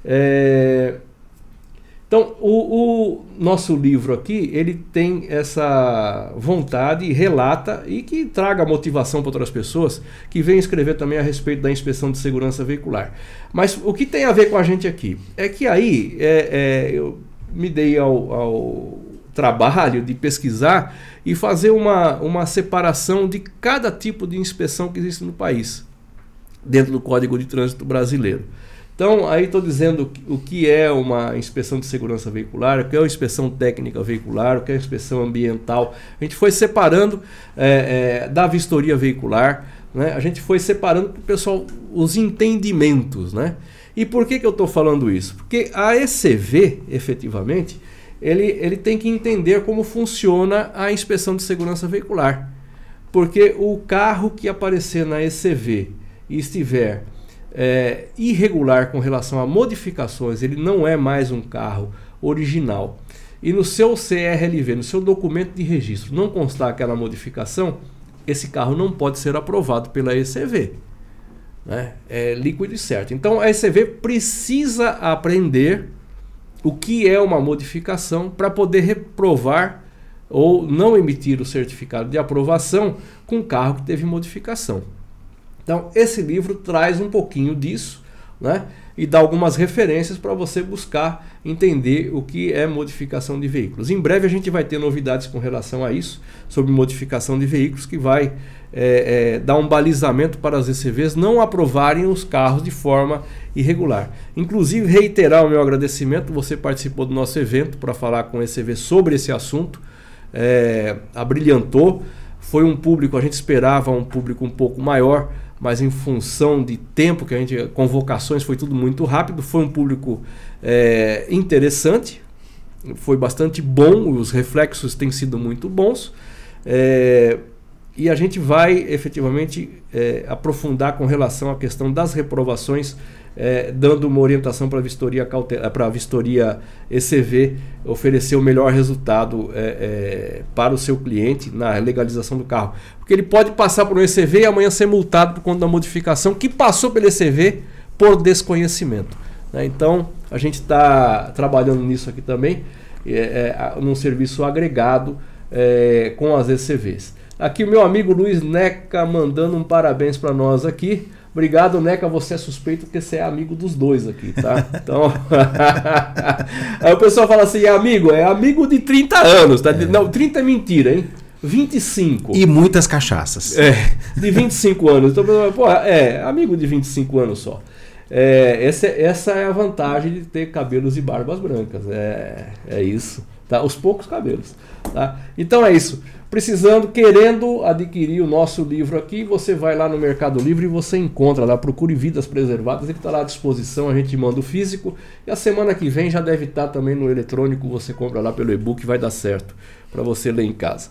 É, então, o, o nosso livro aqui, ele tem essa vontade relata e que traga motivação para outras pessoas que venham escrever também a respeito da inspeção de segurança veicular. Mas o que tem a ver com a gente aqui? É que aí é, eu me dei ao, ao trabalho de pesquisar e fazer uma, uma separação de cada tipo de inspeção que existe no país, dentro do Código de Trânsito Brasileiro. Então, aí estou dizendo o que é uma inspeção de segurança veicular, o que é uma inspeção técnica veicular, o que é uma inspeção ambiental. A gente foi separando é, é, da vistoria veicular, né? a gente foi separando para o pessoal os entendimentos. Né? E por que, que eu estou falando isso? Porque a ECV, efetivamente, ele, ele tem que entender como funciona a inspeção de segurança veicular. Porque o carro que aparecer na ECV e estiver é, irregular com relação a modificações, ele não é mais um carro original. E no seu CRLV, no seu documento de registro, não constar aquela modificação, esse carro não pode ser aprovado pela ECV. Né? É líquido e certo. Então a ECV precisa aprender o que é uma modificação para poder reprovar ou não emitir o certificado de aprovação com carro que teve modificação. Então, esse livro traz um pouquinho disso, né? E dá algumas referências para você buscar entender o que é modificação de veículos. Em breve a gente vai ter novidades com relação a isso, sobre modificação de veículos, que vai é, é, dar um balizamento para as ECVs não aprovarem os carros de forma irregular. Inclusive, reiterar o meu agradecimento, você participou do nosso evento para falar com a ECV sobre esse assunto, é, abrilhantou. Foi um público, a gente esperava um público um pouco maior, mas em função de tempo que a gente convocações foi tudo muito rápido foi um público é, interessante foi bastante bom os reflexos têm sido muito bons é, e a gente vai efetivamente é, aprofundar com relação à questão das reprovações é, dando uma orientação para a vistoria para a vistoria ECV oferecer o melhor resultado é, é, para o seu cliente na legalização do carro. Porque ele pode passar por um ECV e amanhã ser multado por conta da modificação que passou pelo ECV por desconhecimento. Né? Então a gente está trabalhando nisso aqui também, é, num serviço agregado é, com as ECVs. Aqui o meu amigo Luiz Neca mandando um parabéns para nós aqui. Obrigado, Neca. Você é suspeito porque você é amigo dos dois aqui, tá? Então. Aí o pessoal fala assim: é amigo, é amigo de 30 anos, tá? É. Não, 30 é mentira, hein? 25. E muitas cachaças. É, de 25 anos. Então, pô, é, amigo de 25 anos só. É, essa, essa é a vantagem de ter cabelos e barbas brancas. É, é isso. Tá? Os poucos cabelos. Tá? Então é isso. Precisando, querendo adquirir o nosso livro aqui, você vai lá no Mercado Livre e você encontra lá, procure Vidas Preservadas, ele está lá à disposição, a gente manda o físico. E a semana que vem já deve estar também no eletrônico, você compra lá pelo e-book, vai dar certo para você ler em casa.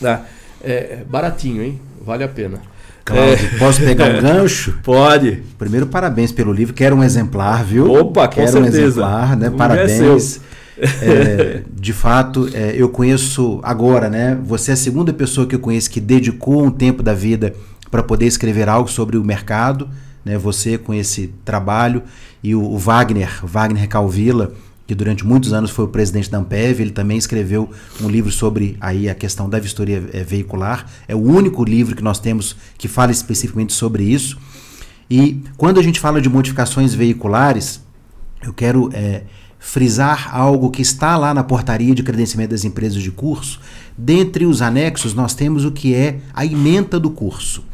Tá? É baratinho, hein? Vale a pena. Cláudio, É. posso pegar um gancho? Pode. Primeiro, parabéns pelo livro. Quero um exemplar, viu? Opa, com Quero um certeza. exemplar, né? É Parabéns. É, de fato, é, eu conheço agora, né? Você é a segunda pessoa que eu conheço que dedicou um tempo da vida para poder escrever algo sobre o mercado, né? Você com esse trabalho e o, o Wagner, Wagner Calvila, que durante muitos anos foi o presidente da Ampev, ele também escreveu um livro sobre aí a questão da vistoria eh, veicular. É o único livro que nós temos que fala especificamente sobre isso. E quando a gente fala de modificações veiculares, eu quero eh, frisar algo que está lá na portaria de credenciamento das empresas de curso. Dentre os anexos, nós temos o que é a ementa do curso.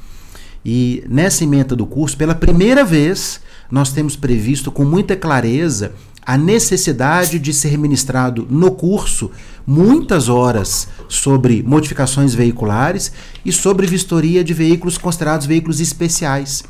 E nessa ementa do curso, pela primeira vez, nós temos previsto com muita clareza a necessidade de ser ministrado no curso muitas horas sobre modificações veiculares e sobre vistoria de veículos considerados veículos especiais.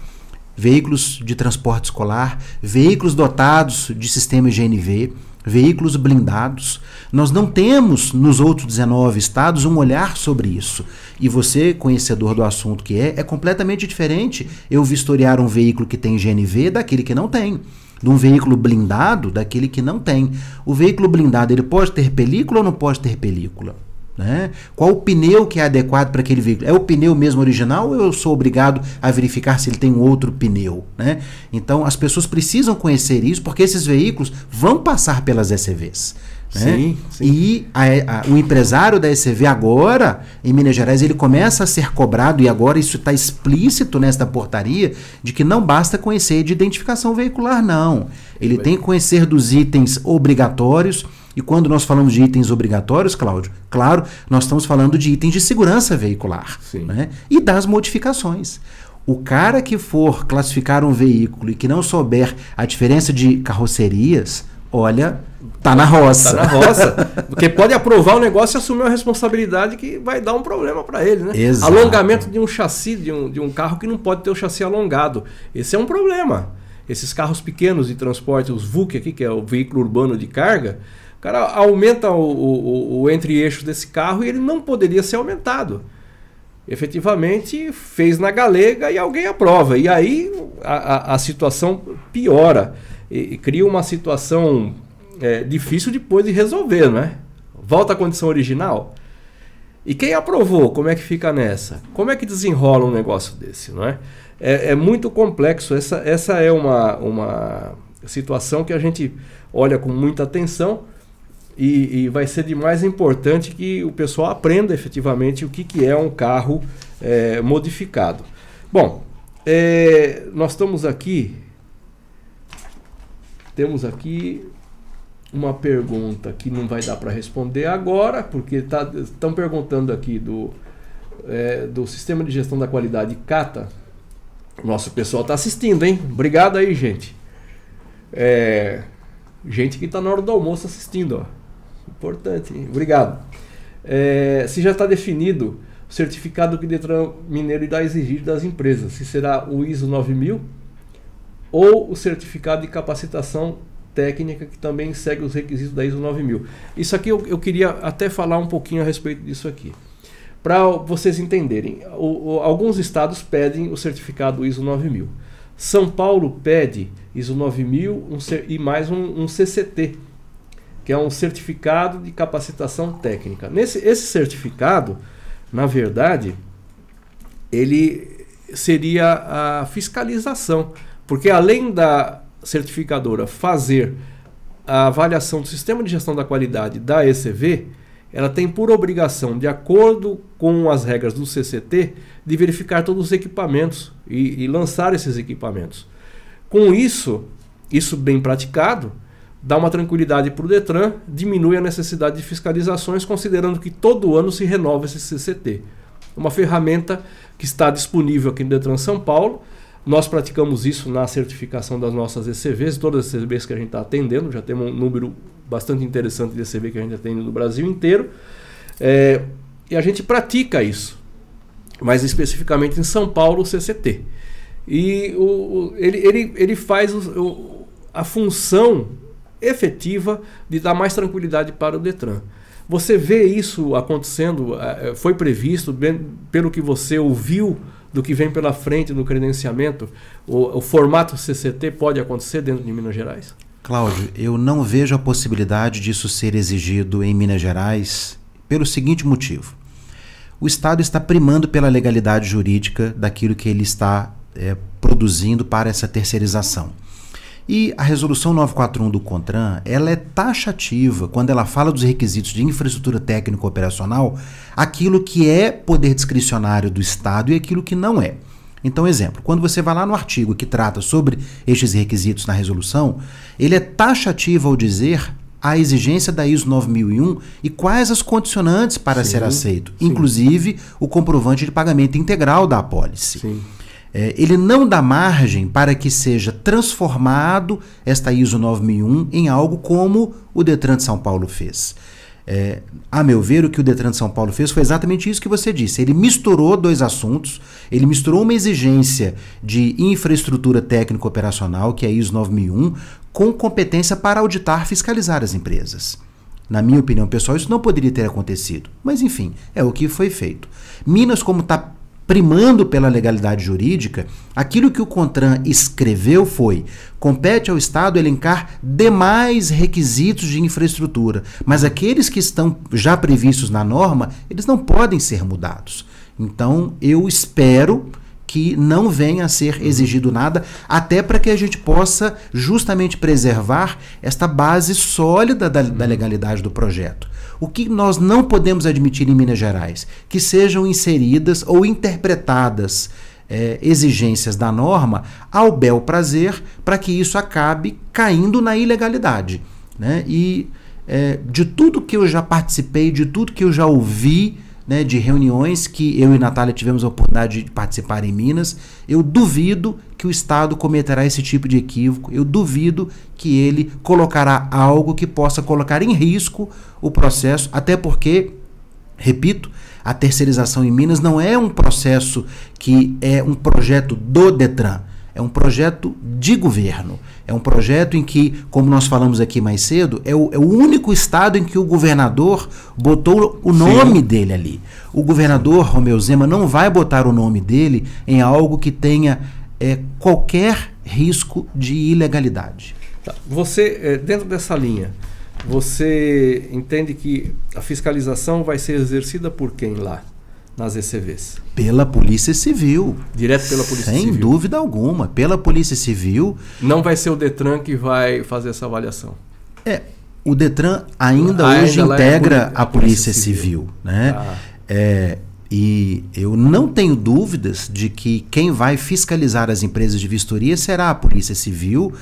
Veículos de transporte escolar, veículos dotados de sistema GNV, veículos blindados. Nós não temos nos outros 19 estados um olhar sobre isso. E você, conhecedor do assunto que é, é completamente diferente eu vistoriar um veículo que tem GNV daquele que não tem de um veículo blindado daquele que não tem. O veículo blindado ele pode ter película ou não pode ter película? Né? Qual o pneu que é adequado para aquele veículo? É o pneu mesmo original ou eu sou obrigado a verificar se ele tem um outro pneu? Né? Então as pessoas precisam conhecer isso porque esses veículos vão passar pelas ECVs. Né? Sim, sim. E a- a- o empresário da ECV agora, em Minas Gerais, ele começa a ser cobrado, e agora isso está explícito nesta portaria, de que não basta conhecer de identificação veicular, não. Ele tem que conhecer dos itens obrigatórios. E quando nós falamos de itens obrigatórios, Cláudio, claro, nós estamos falando de itens de segurança veicular. Sim. né? E das modificações. O cara que for classificar um veículo e que não souber a diferença de carrocerias, olha, tá na roça. Tá na roça. Porque pode aprovar o negócio e assumir uma responsabilidade que vai dar um problema para ele, né? Exato. Alongamento de um chassi, de um, de um carro que não pode ter o chassi alongado. Esse é um problema. Esses carros pequenos de transporte, os VUC aqui, que é o veículo urbano de carga, o cara aumenta o, o, o entre-eixo desse carro e ele não poderia ser aumentado. Efetivamente fez na galega e alguém aprova. E aí a, a, a situação piora. E, e cria uma situação é, difícil depois de resolver, não é? Volta à condição original. E quem aprovou, como é que fica nessa? Como é que desenrola um negócio desse, não é? É, é muito complexo. Essa, essa é uma, uma situação que a gente olha com muita atenção e, e vai ser de mais importante que o pessoal aprenda efetivamente o que, que é um carro é, modificado. Bom, é, nós estamos aqui. Temos aqui uma pergunta que não vai dar para responder agora, porque estão perguntando aqui do, é, do sistema de gestão da qualidade CATA. Nosso pessoal está assistindo, hein? Obrigado aí, gente. É, gente que está na hora do almoço assistindo, ó. Importante, hein? Obrigado. É, se já está definido o certificado que o Detran Mineiro irá exigir das empresas, se será o ISO 9000 ou o certificado de capacitação técnica que também segue os requisitos da ISO 9000. Isso aqui eu, eu queria até falar um pouquinho a respeito disso aqui. Para vocês entenderem, o, o, alguns estados pedem o certificado ISO 9000. São Paulo pede ISO 9000 um, e mais um, um, CCT, que é um certificado de capacitação técnica. Nesse esse certificado, na verdade, ele seria a fiscalização, porque além da certificadora fazer a avaliação do sistema de gestão da qualidade da ECV, ela tem por obrigação, de acordo com as regras do CCT, de verificar todos os equipamentos e, e lançar esses equipamentos. Com isso, isso bem praticado, dá uma tranquilidade para o Detran, diminui a necessidade de fiscalizações, considerando que todo ano se renova esse CCT. Uma ferramenta que está disponível aqui no Detran São Paulo, Nós praticamos isso na certificação das nossas ECVs, todas as ECVs que a gente está atendendo, já temos um número bastante interessante de ECV que a gente atende no Brasil inteiro. É, e a gente pratica isso, mais especificamente em São Paulo, o CCT. E o, ele, ele, ele faz o, a função efetiva de dar mais tranquilidade para o Detran. Você vê isso acontecendo, é, foi previsto, pelo que você ouviu do que vem pela frente no credenciamento, o, o formato CCT pode acontecer dentro de Minas Gerais? Cláudio, eu não vejo a possibilidade disso ser exigido em Minas Gerais pelo seguinte motivo. O Estado está primando pela legalidade jurídica daquilo que ele está é, produzindo para essa terceirização. E a resolução 941 do CONTRAN, ela é taxativa quando ela fala dos requisitos de infraestrutura técnica operacional, aquilo que é poder discricionário do Estado e aquilo que não é. Então, exemplo, quando você vai lá no artigo que trata sobre estes requisitos na resolução, ele é taxativo ao dizer a exigência da ISO 9001 e quais as condicionantes para sim, ser aceito, sim. inclusive o comprovante de pagamento integral da apólice. Sim. É, ele não dá margem para que seja transformado esta ISO 9001 em algo como o Detran de São Paulo fez. É, a meu ver, o que o Detran de São Paulo fez foi exatamente isso que você disse. Ele misturou dois assuntos, ele misturou uma exigência de infraestrutura técnico operacional, que é a ISO 9001, com competência para auditar, fiscalizar as empresas. Na minha opinião pessoal, isso não poderia ter acontecido. Mas, enfim, é o que foi feito. Minas, como está primando pela legalidade jurídica, aquilo que o CONTRAN escreveu foi: compete ao Estado elencar demais requisitos de infraestrutura, mas aqueles que estão já previstos na norma, eles não podem ser mudados. Então, eu espero que não venha a ser exigido nada, até para que a gente possa justamente preservar esta base sólida da, da legalidade do projeto. O que nós não podemos admitir em Minas Gerais? Que sejam inseridas ou interpretadas é, exigências da norma ao bel prazer para que isso acabe caindo na ilegalidade. Né? E é, de tudo que eu já participei, de tudo que eu já ouvi, né, de reuniões que eu e Natália tivemos a oportunidade de participar em Minas, eu duvido que o Estado cometerá esse tipo de equívoco, eu duvido que ele colocará algo que possa colocar em risco o processo, até porque, repito, a terceirização em Minas não é um processo que é um projeto do Detran, é um projeto de governo. É um projeto em que, como nós falamos aqui mais cedo, é o, é o único estado em que o governador botou o nome Sim. dele ali. O governador Romeu Zema não vai botar o nome dele em algo que tenha é, qualquer risco de ilegalidade. Tá. Você, é, dentro dessa linha, você entende que a fiscalização vai ser exercida por quem lá? Nas ECVs? Pela Polícia Civil. Direto pela Polícia Sem Civil? Sem dúvida alguma. Pela Polícia Civil. Não vai ser o Detran que vai fazer essa avaliação? É. O Detran ainda, ainda hoje integra é a, a, Polícia, Polícia Civil. Civil né? Ah. É, e eu não tenho dúvidas de que quem vai fiscalizar as empresas de vistoria será a Polícia Civil.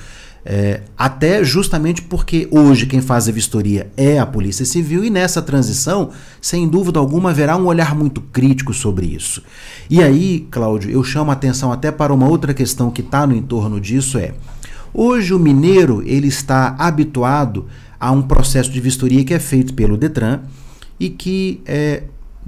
É, até justamente porque hoje quem faz a vistoria é a Polícia Civil e nessa transição, sem dúvida alguma, haverá um olhar muito crítico sobre isso. E aí, Cláudio, eu chamo a atenção até para uma outra questão que está no entorno disso é hoje o mineiro ele está habituado a um processo de vistoria que é feito pelo Detran e que é,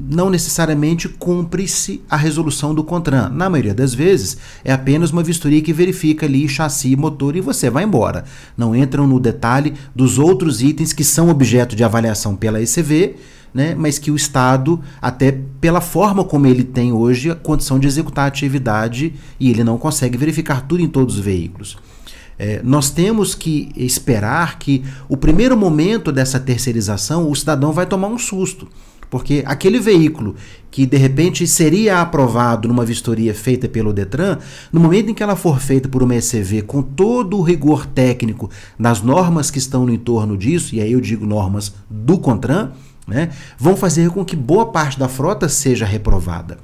não necessariamente cumpre-se a resolução do CONTRAN. Na maioria das vezes, é apenas uma vistoria que verifica ali chassi, motor e você vai embora. Não entram no detalhe dos outros itens que são objeto de avaliação pela ECV, né, mas que o Estado, até pela forma como ele tem hoje a condição de executar a atividade, e ele não consegue verificar tudo em todos os veículos. É, nós temos que esperar que o primeiro momento dessa terceirização, o cidadão vai tomar um susto. Porque aquele veículo que de repente seria aprovado numa vistoria feita pelo Detran, no momento em que ela for feita por uma ECV com todo o rigor técnico das normas que estão no entorno disso, e aí eu digo normas do CONTRAN, né, vão fazer com que boa parte da frota seja reprovada.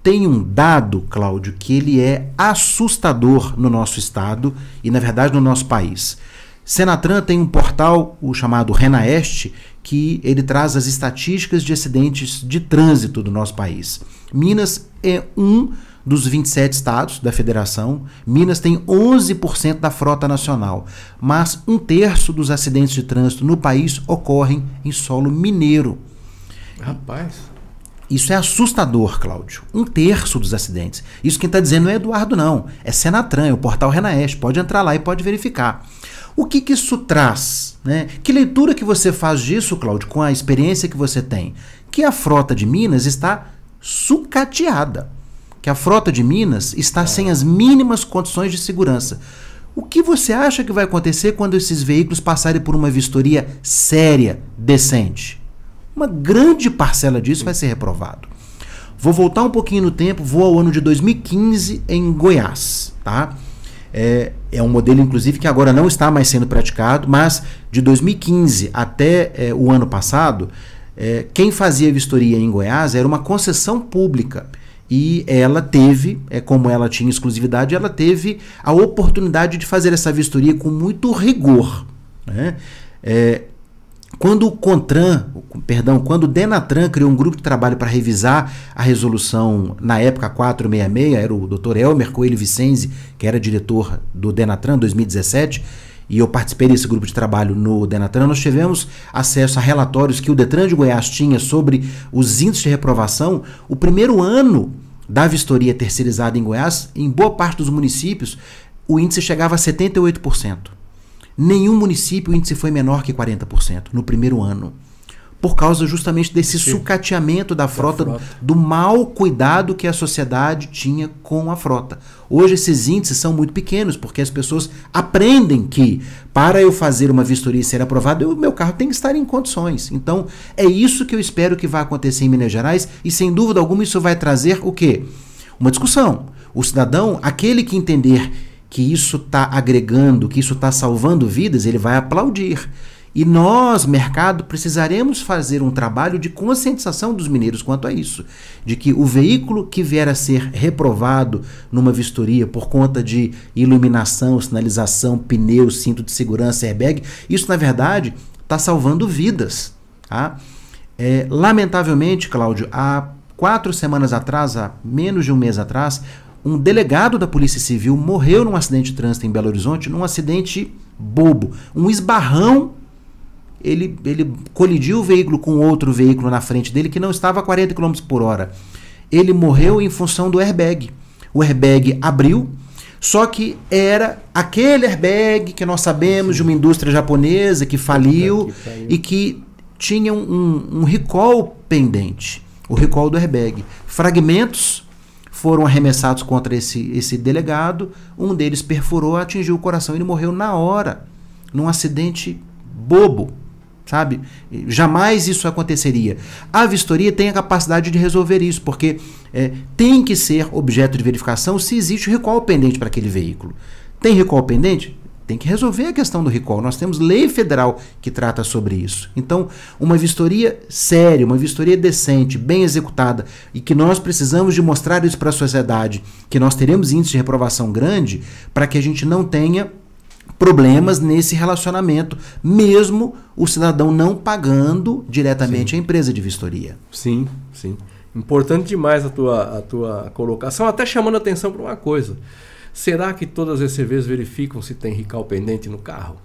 Tem um dado, Cláudio, que ele é assustador no nosso estado e, na verdade, no nosso país. Senatran tem um portal, o chamado Renaeste, que ele traz as estatísticas de acidentes de trânsito do nosso país. Minas é um dos 27 estados da federação. Minas tem 11% da frota nacional, mas um terço dos acidentes de trânsito no país ocorrem em solo mineiro. Rapaz. Isso é assustador, Cláudio. Um terço dos acidentes. Isso quem está dizendo não é Eduardo, não. É Senatran, é o portal Renaeste. Pode entrar lá e pode verificar. O que, que isso traz? Né? Que leitura que você faz disso, Cláudio, com a experiência que você tem? Que a frota de Minas está sucateada. Que a frota de Minas está sem as mínimas condições de segurança. O que você acha que vai acontecer quando esses veículos passarem por uma vistoria séria, decente? Uma grande parcela disso vai ser reprovado. Vou voltar um pouquinho no tempo, vou ao ano de 2015 em Goiás, tá? É, é um modelo, inclusive, que agora não está mais sendo praticado, mas de 2015 até é, o ano passado, é, quem fazia vistoria em Goiás era uma concessão pública. E ela teve, é, como ela tinha exclusividade, ela teve a oportunidade de fazer essa vistoria com muito rigor. Né? É, quando o Contran, perdão, quando o Denatran criou um grupo de trabalho para revisar a resolução, na época 466, era o Dr. Elmer Coelho Vicenzi, que era diretor do Denatran 2017, e eu participei desse grupo de trabalho no Denatran, nós tivemos acesso a relatórios que o Detran de Goiás tinha sobre os índices de reprovação. O primeiro ano da vistoria terceirizada em Goiás, em boa parte dos municípios, o índice chegava a 78%. Nenhum município o índice foi menor que 40% no primeiro ano. Por causa justamente desse Sim. sucateamento da frota, da frota, do mau cuidado que a sociedade tinha com a frota. Hoje esses índices são muito pequenos, porque as pessoas aprendem que para eu fazer uma vistoria e ser aprovado, o meu carro tem que estar em condições. Então, é isso que eu espero que vai acontecer em Minas Gerais, e sem dúvida alguma isso vai trazer o quê? Uma discussão. O cidadão, aquele que entender que isso está agregando, que isso está salvando vidas, ele vai aplaudir. E nós, mercado, precisaremos fazer um trabalho de conscientização dos mineiros quanto a isso. De que o veículo que vier a ser reprovado numa vistoria por conta de iluminação, sinalização, pneu, cinto de segurança, airbag, isso na verdade está salvando vidas. Tá? É, lamentavelmente, Cláudio, há quatro semanas atrás, há menos de um mês atrás, um delegado da Polícia Civil morreu num acidente de trânsito em Belo Horizonte, num acidente bobo, um esbarrão. Ele, ele colidiu o veículo com outro veículo na frente dele que não estava a 40 km por hora. Ele morreu em função do airbag. O airbag abriu, só que era aquele airbag que nós sabemos de uma indústria japonesa que faliu e que tinha um, um recall pendente. O recall do airbag. Fragmentos foram arremessados contra esse, esse delegado. Um deles perfurou, atingiu o coração. Ele morreu na hora, num acidente bobo, sabe? Jamais isso aconteceria. A vistoria tem a capacidade de resolver isso, porque é, tem que ser objeto de verificação se existe recall pendente para aquele veículo. Tem recall pendente? Tem que resolver a questão do recall. Nós temos lei federal que trata sobre isso. Então, uma vistoria séria, uma vistoria decente, bem executada e que nós precisamos de mostrar isso para a sociedade, que nós teremos índice de reprovação grande para que a gente não tenha problemas nesse relacionamento, mesmo o cidadão não pagando diretamente sim. a empresa de vistoria. Sim, sim. Importante demais a tua, a tua colocação, até chamando atenção para uma coisa. Será que todas as CVs verificam se tem rical pendente no carro?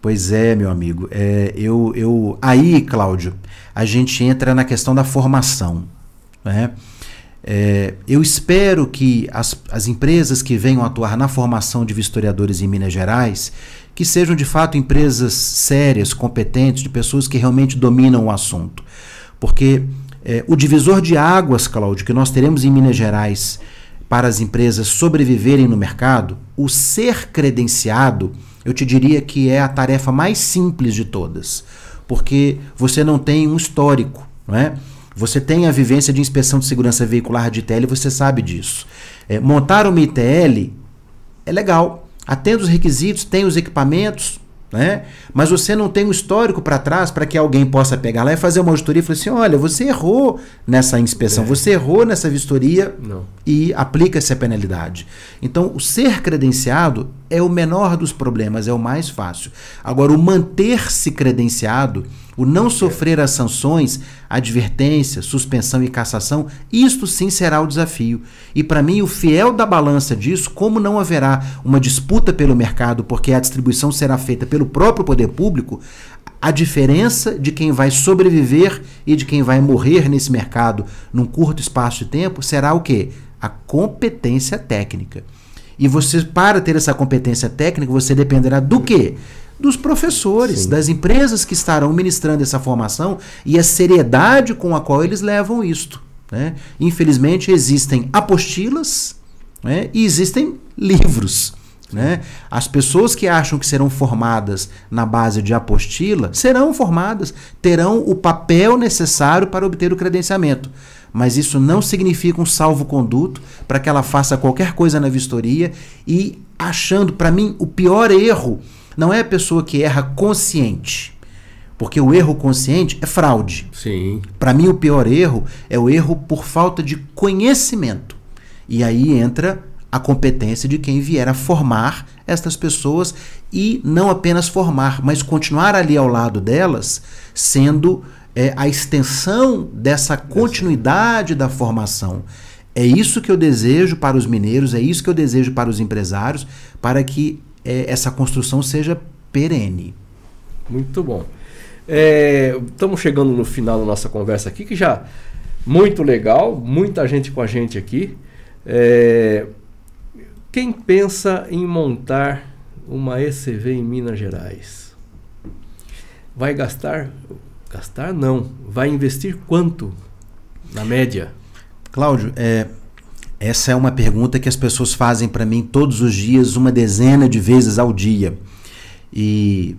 Pois é, meu amigo. É, eu, eu, aí, Cláudio, a gente entra na questão da formação. Né? É, eu espero que as, as empresas que venham atuar na formação de vistoriadores em Minas Gerais, que sejam de fato empresas sérias, competentes, de pessoas que realmente dominam o assunto. Porque é, o divisor de águas, Cláudio, que nós teremos em Minas Gerais para as empresas sobreviverem no mercado, o ser credenciado, eu te diria que é a tarefa mais simples de todas, porque você não tem um histórico, não é? Você tem a vivência de inspeção de segurança veicular de ITL, você sabe disso. É, montar uma ITL é legal, atende os requisitos, tem os equipamentos, né? Mas você não tem um histórico para trás para que alguém possa pegar lá e fazer uma auditoria e falar assim: olha, você errou nessa inspeção, é. você errou nessa vistoria. Não e aplica-se a penalidade. Então, o ser credenciado é o menor dos problemas, é o mais fácil. Agora, o manter-se credenciado, o não sofrer as sanções, advertência, suspensão e cassação, isto sim será o desafio. E para mim, o fiel da balança disso, como não haverá uma disputa pelo mercado, porque a distribuição será feita pelo próprio poder público, a diferença de quem vai sobreviver e de quem vai morrer nesse mercado num curto espaço de tempo será o quê? a competência técnica. E você, para ter essa competência técnica, você dependerá do quê? Dos professores, Sim. das empresas que estarão ministrando essa formação e a seriedade com a qual eles levam isto. Né? Infelizmente, existem apostilas né? e existem livros. Né? As pessoas que acham que serão formadas na base de apostila serão formadas, terão o papel necessário para obter o credenciamento mas isso não significa um salvo-conduto para que ela faça qualquer coisa na vistoria e achando, para mim, o pior erro não é a pessoa que erra consciente. Porque o erro consciente é fraude. Sim. Para mim, o pior erro é o erro por falta de conhecimento. E aí entra a competência de quem vier a formar estas pessoas e não apenas formar, mas continuar ali ao lado delas, sendo é, a extensão dessa continuidade da formação. É isso que eu desejo para os mineiros, é isso que eu desejo para os empresários, para que é, essa construção seja perene. Muito bom. É, estamos chegando no final da nossa conversa aqui, que já muito legal, muita gente com a gente aqui. É, quem pensa em montar uma ECV em Minas Gerais vai gastar Gastar não. Vai investir quanto na média? Cláudio, é, essa é uma pergunta que as pessoas fazem para mim todos os dias, uma dezena de vezes ao dia. E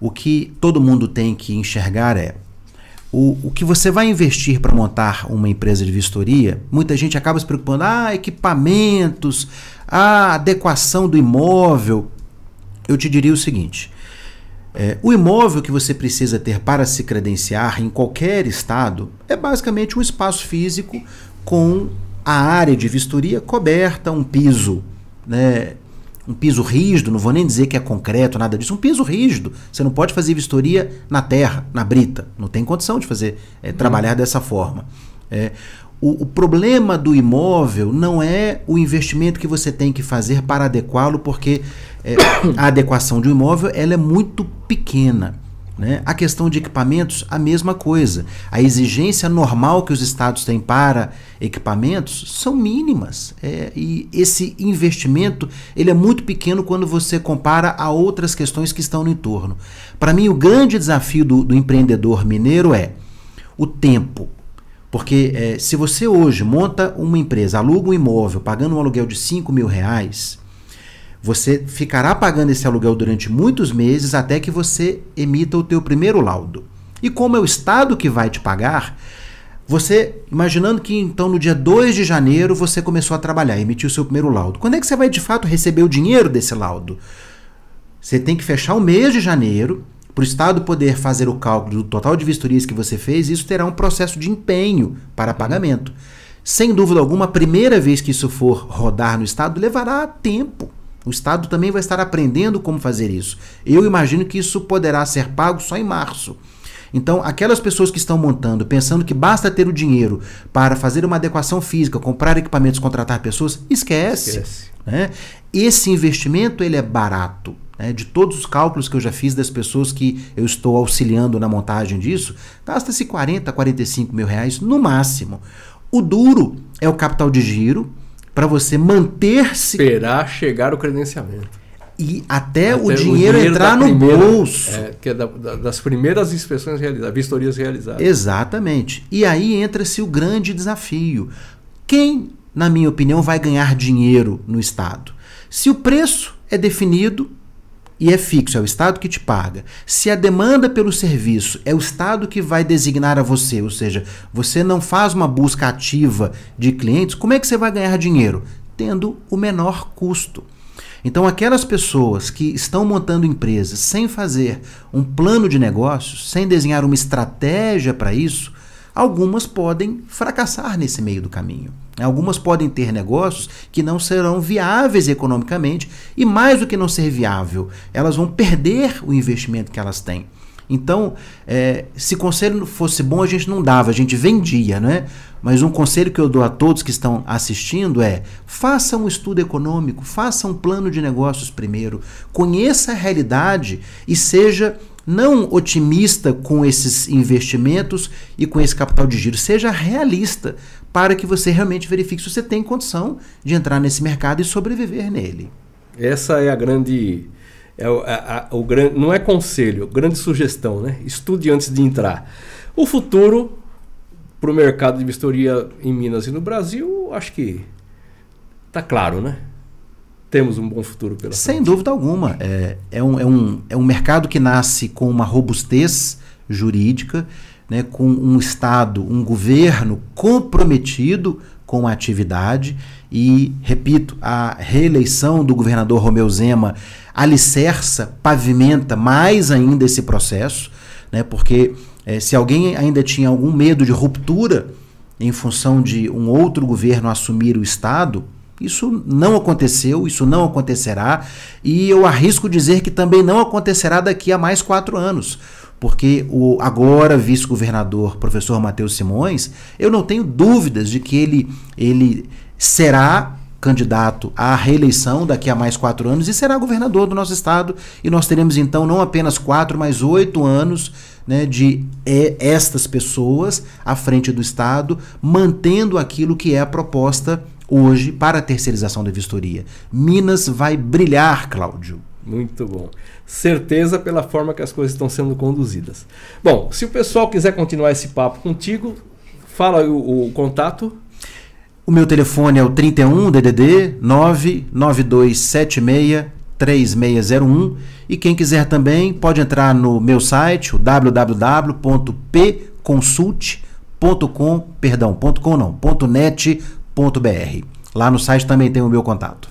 o que todo mundo tem que enxergar é o, o que você vai investir para montar uma empresa de vistoria. Muita gente acaba se preocupando, ah, equipamentos, a adequação do imóvel. Eu te diria o seguinte: é, o imóvel que você precisa ter para se credenciar em qualquer estado é basicamente um espaço físico com a área de vistoria coberta, um piso, né, um piso rígido, não vou nem dizer que é concreto, nada disso, um piso rígido. Você não pode fazer vistoria na terra, na brita. Não tem condição de fazer, é, trabalhar dessa forma. É, o, o, problema do imóvel não é o investimento que você tem que fazer para adequá-lo, porque é, a adequação de um imóvel ela é muito pequena. Né? A questão de equipamentos, a mesma coisa. A exigência normal que os estados têm para equipamentos são mínimas. É, e esse investimento ele é muito pequeno quando você compara a outras questões que estão no entorno. Para mim, o grande desafio do, do empreendedor mineiro é o tempo. Porque é, se você hoje monta uma empresa, aluga um imóvel pagando um aluguel de 5 mil reais, você ficará pagando esse aluguel durante muitos meses até que você emita o teu primeiro laudo. E como é o Estado que vai te pagar, você, imaginando que então no dia 2 de janeiro você começou a trabalhar, emitiu o seu primeiro laudo. Quando é que você vai de fato receber o dinheiro desse laudo? Você tem que fechar o mês de janeiro, para o Estado poder fazer o cálculo do total de vistorias que você fez, isso terá um processo de empenho para pagamento. Sem dúvida alguma, a primeira vez que isso for rodar no Estado levará tempo. O Estado também vai estar aprendendo como fazer isso. Eu imagino que isso poderá ser pago só em março. Então, aquelas pessoas que estão montando, pensando que basta ter o dinheiro para fazer uma adequação física, comprar equipamentos, contratar pessoas, esquece. esquece. Né? Esse investimento ele é barato. Né, de todos os cálculos que eu já fiz das pessoas que eu estou auxiliando na montagem disso, gasta-se 40, 45 mil reais no máximo. O duro é o capital de giro para você manter-se. Esperar chegar o credenciamento. E até, até o, dinheiro o, dinheiro entrar no primeira, bolso. É, que é da, da, das primeiras inspeções realizadas, vistorias realizadas. Exatamente. E aí entra-se o grande desafio. Quem, na minha opinião, vai ganhar dinheiro no Estado? Se o preço é definido e é fixo, é o Estado que te paga. Se a demanda pelo serviço é o Estado que vai designar a você, ou seja, você não faz uma busca ativa de clientes, como é que você vai ganhar dinheiro? Tendo o menor custo. Então, aquelas pessoas que estão montando empresas sem fazer um plano de negócios, sem desenhar uma estratégia para isso, algumas podem fracassar nesse meio do caminho. Algumas podem ter negócios que não serão viáveis economicamente e, mais do que não ser viável, elas vão perder o investimento que elas têm. Então, é, se conselho fosse bom, a gente não dava, a gente vendia, né? Mas um conselho que eu dou a todos que estão assistindo é: faça um estudo econômico, faça um plano de negócios primeiro, conheça a realidade e seja não otimista com esses investimentos e com esse capital de giro, seja realista para que você realmente verifique se você tem condição de entrar nesse mercado e sobreviver nele. Essa é a grande. É o, a, a, o grande não é conselho, grande sugestão, né? Estude antes de entrar. O futuro para o mercado de vistoria em Minas e no Brasil, acho que está claro, né? Temos um bom futuro pela Sem frente. dúvida alguma. É, é, um, é, um, é um mercado que nasce com uma robustez jurídica, né, com um Estado, um governo comprometido com a atividade. E, repito, a reeleição do governador Romeu Zema alicerça, pavimenta mais ainda esse processo, né, porque é, se alguém ainda tinha algum medo de ruptura em função de um outro governo assumir o Estado, isso não aconteceu, isso não acontecerá, e eu arrisco dizer que também não acontecerá daqui a mais quatro anos. Porque o agora vice-governador, professor Matheus Simões, eu não tenho dúvidas de que ele, ele será candidato à reeleição daqui a mais quatro anos e será governador do nosso estado. E nós teremos então não apenas quatro, mas oito anos né, de é, estas pessoas à frente do Estado, mantendo aquilo que é a proposta hoje para a terceirização da vistoria. Minas vai brilhar, Cláudio. Muito bom. Certeza pela forma que as coisas estão sendo conduzidas. Bom, se o pessoal quiser continuar esse papo contigo, fala o, o contato. O meu telefone é o 31 DDD 99276 3601 e quem quiser também pode entrar no meu site, o www.pconsult.com, perdão, .com não, .net.br. Lá no site também tem o meu contato.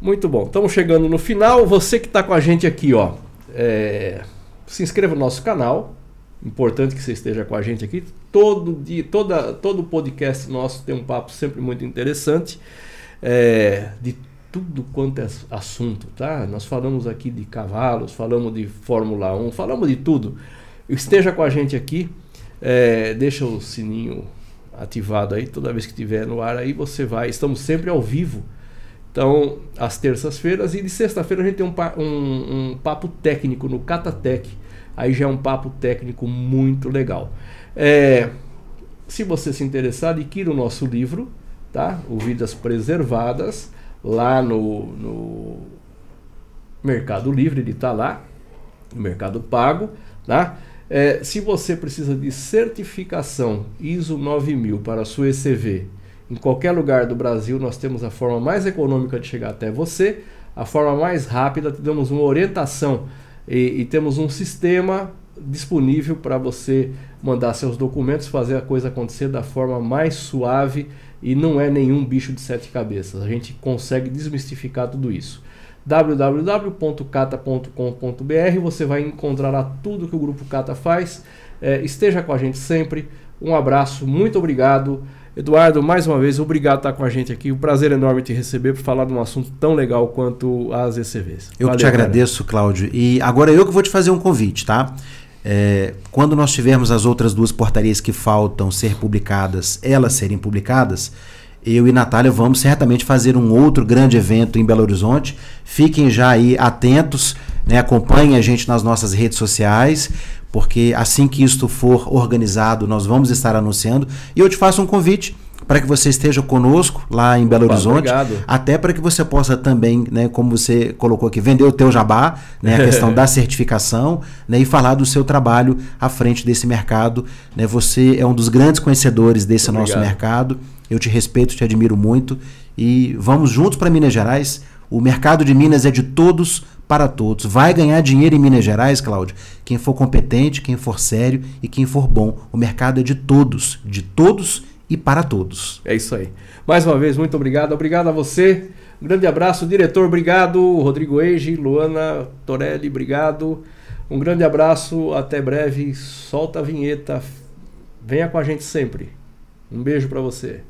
Muito bom. Estamos chegando no final. Você que está com a gente aqui, ó, é, se inscreva no nosso canal. Importante que você esteja com a gente aqui. Todo dia, toda, todo podcast nosso tem um papo sempre muito interessante. É, de tudo quanto é assunto, tá? Nós falamos aqui de cavalos, falamos de Fórmula 1, falamos de tudo. Esteja com a gente aqui, é, deixa o sininho ativado aí, toda vez que estiver no ar aí você vai. Estamos sempre ao vivo. Então, às terças-feiras e de sexta-feira a gente tem um, um, um papo técnico no Catatec. Aí já é um papo técnico muito legal. É, se você se interessar, adquira o nosso livro, tá? O Vidas Preservadas lá no, no Mercado Livre, ele está lá, no Mercado Pago, tá? É, se você precisa de certificação ISO 9000 para a sua ECV, em qualquer lugar do Brasil, nós temos a forma mais econômica de chegar até você, a forma mais rápida, te damos uma orientação e, e temos um sistema disponível para você mandar seus documentos, fazer a coisa acontecer da forma mais suave e não é nenhum bicho de sete cabeças. A gente consegue desmistificar tudo isso. www.cata.com.br você vai encontrar lá tudo que o Grupo Cata faz. É, esteja com a gente sempre. Um abraço, muito obrigado. Eduardo, mais uma vez, obrigado por estar com a gente aqui. Um prazer enorme te receber para falar de um assunto tão legal quanto as ECVs. Eu Valeu, te agradeço, cara. Cláudio. E agora eu que vou te fazer um convite, tá? É, quando nós tivermos as outras duas portarias que faltam ser publicadas, elas serem publicadas, eu e Natália vamos certamente fazer um outro grande evento em Belo Horizonte. Fiquem já aí atentos, né? acompanhem a gente nas nossas redes sociais, porque assim que isto for organizado, nós vamos estar anunciando. E eu te faço um convite para que você esteja conosco lá em Belo Opa, Horizonte, obrigado. até para que você possa também, né, como você colocou aqui, vender o teu jabá, né, a questão da certificação, né, e falar do seu trabalho à frente desse mercado, né? Você é um dos grandes conhecedores desse nosso mercado. Eu te respeito, te admiro muito e vamos juntos para Minas Gerais. O mercado de Minas é de todos para todos. Vai ganhar dinheiro em Minas Gerais, Cláudio, quem for competente, quem for sério e quem for bom. O mercado é de todos, de todos e para todos. É isso aí. Mais uma vez, muito obrigado. Obrigado a você. Um grande abraço, diretor. Obrigado. Rodrigo Eige, Luana Torelli, obrigado. Um grande abraço. Até breve. Solta a vinheta. Venha com a gente sempre. Um beijo para você.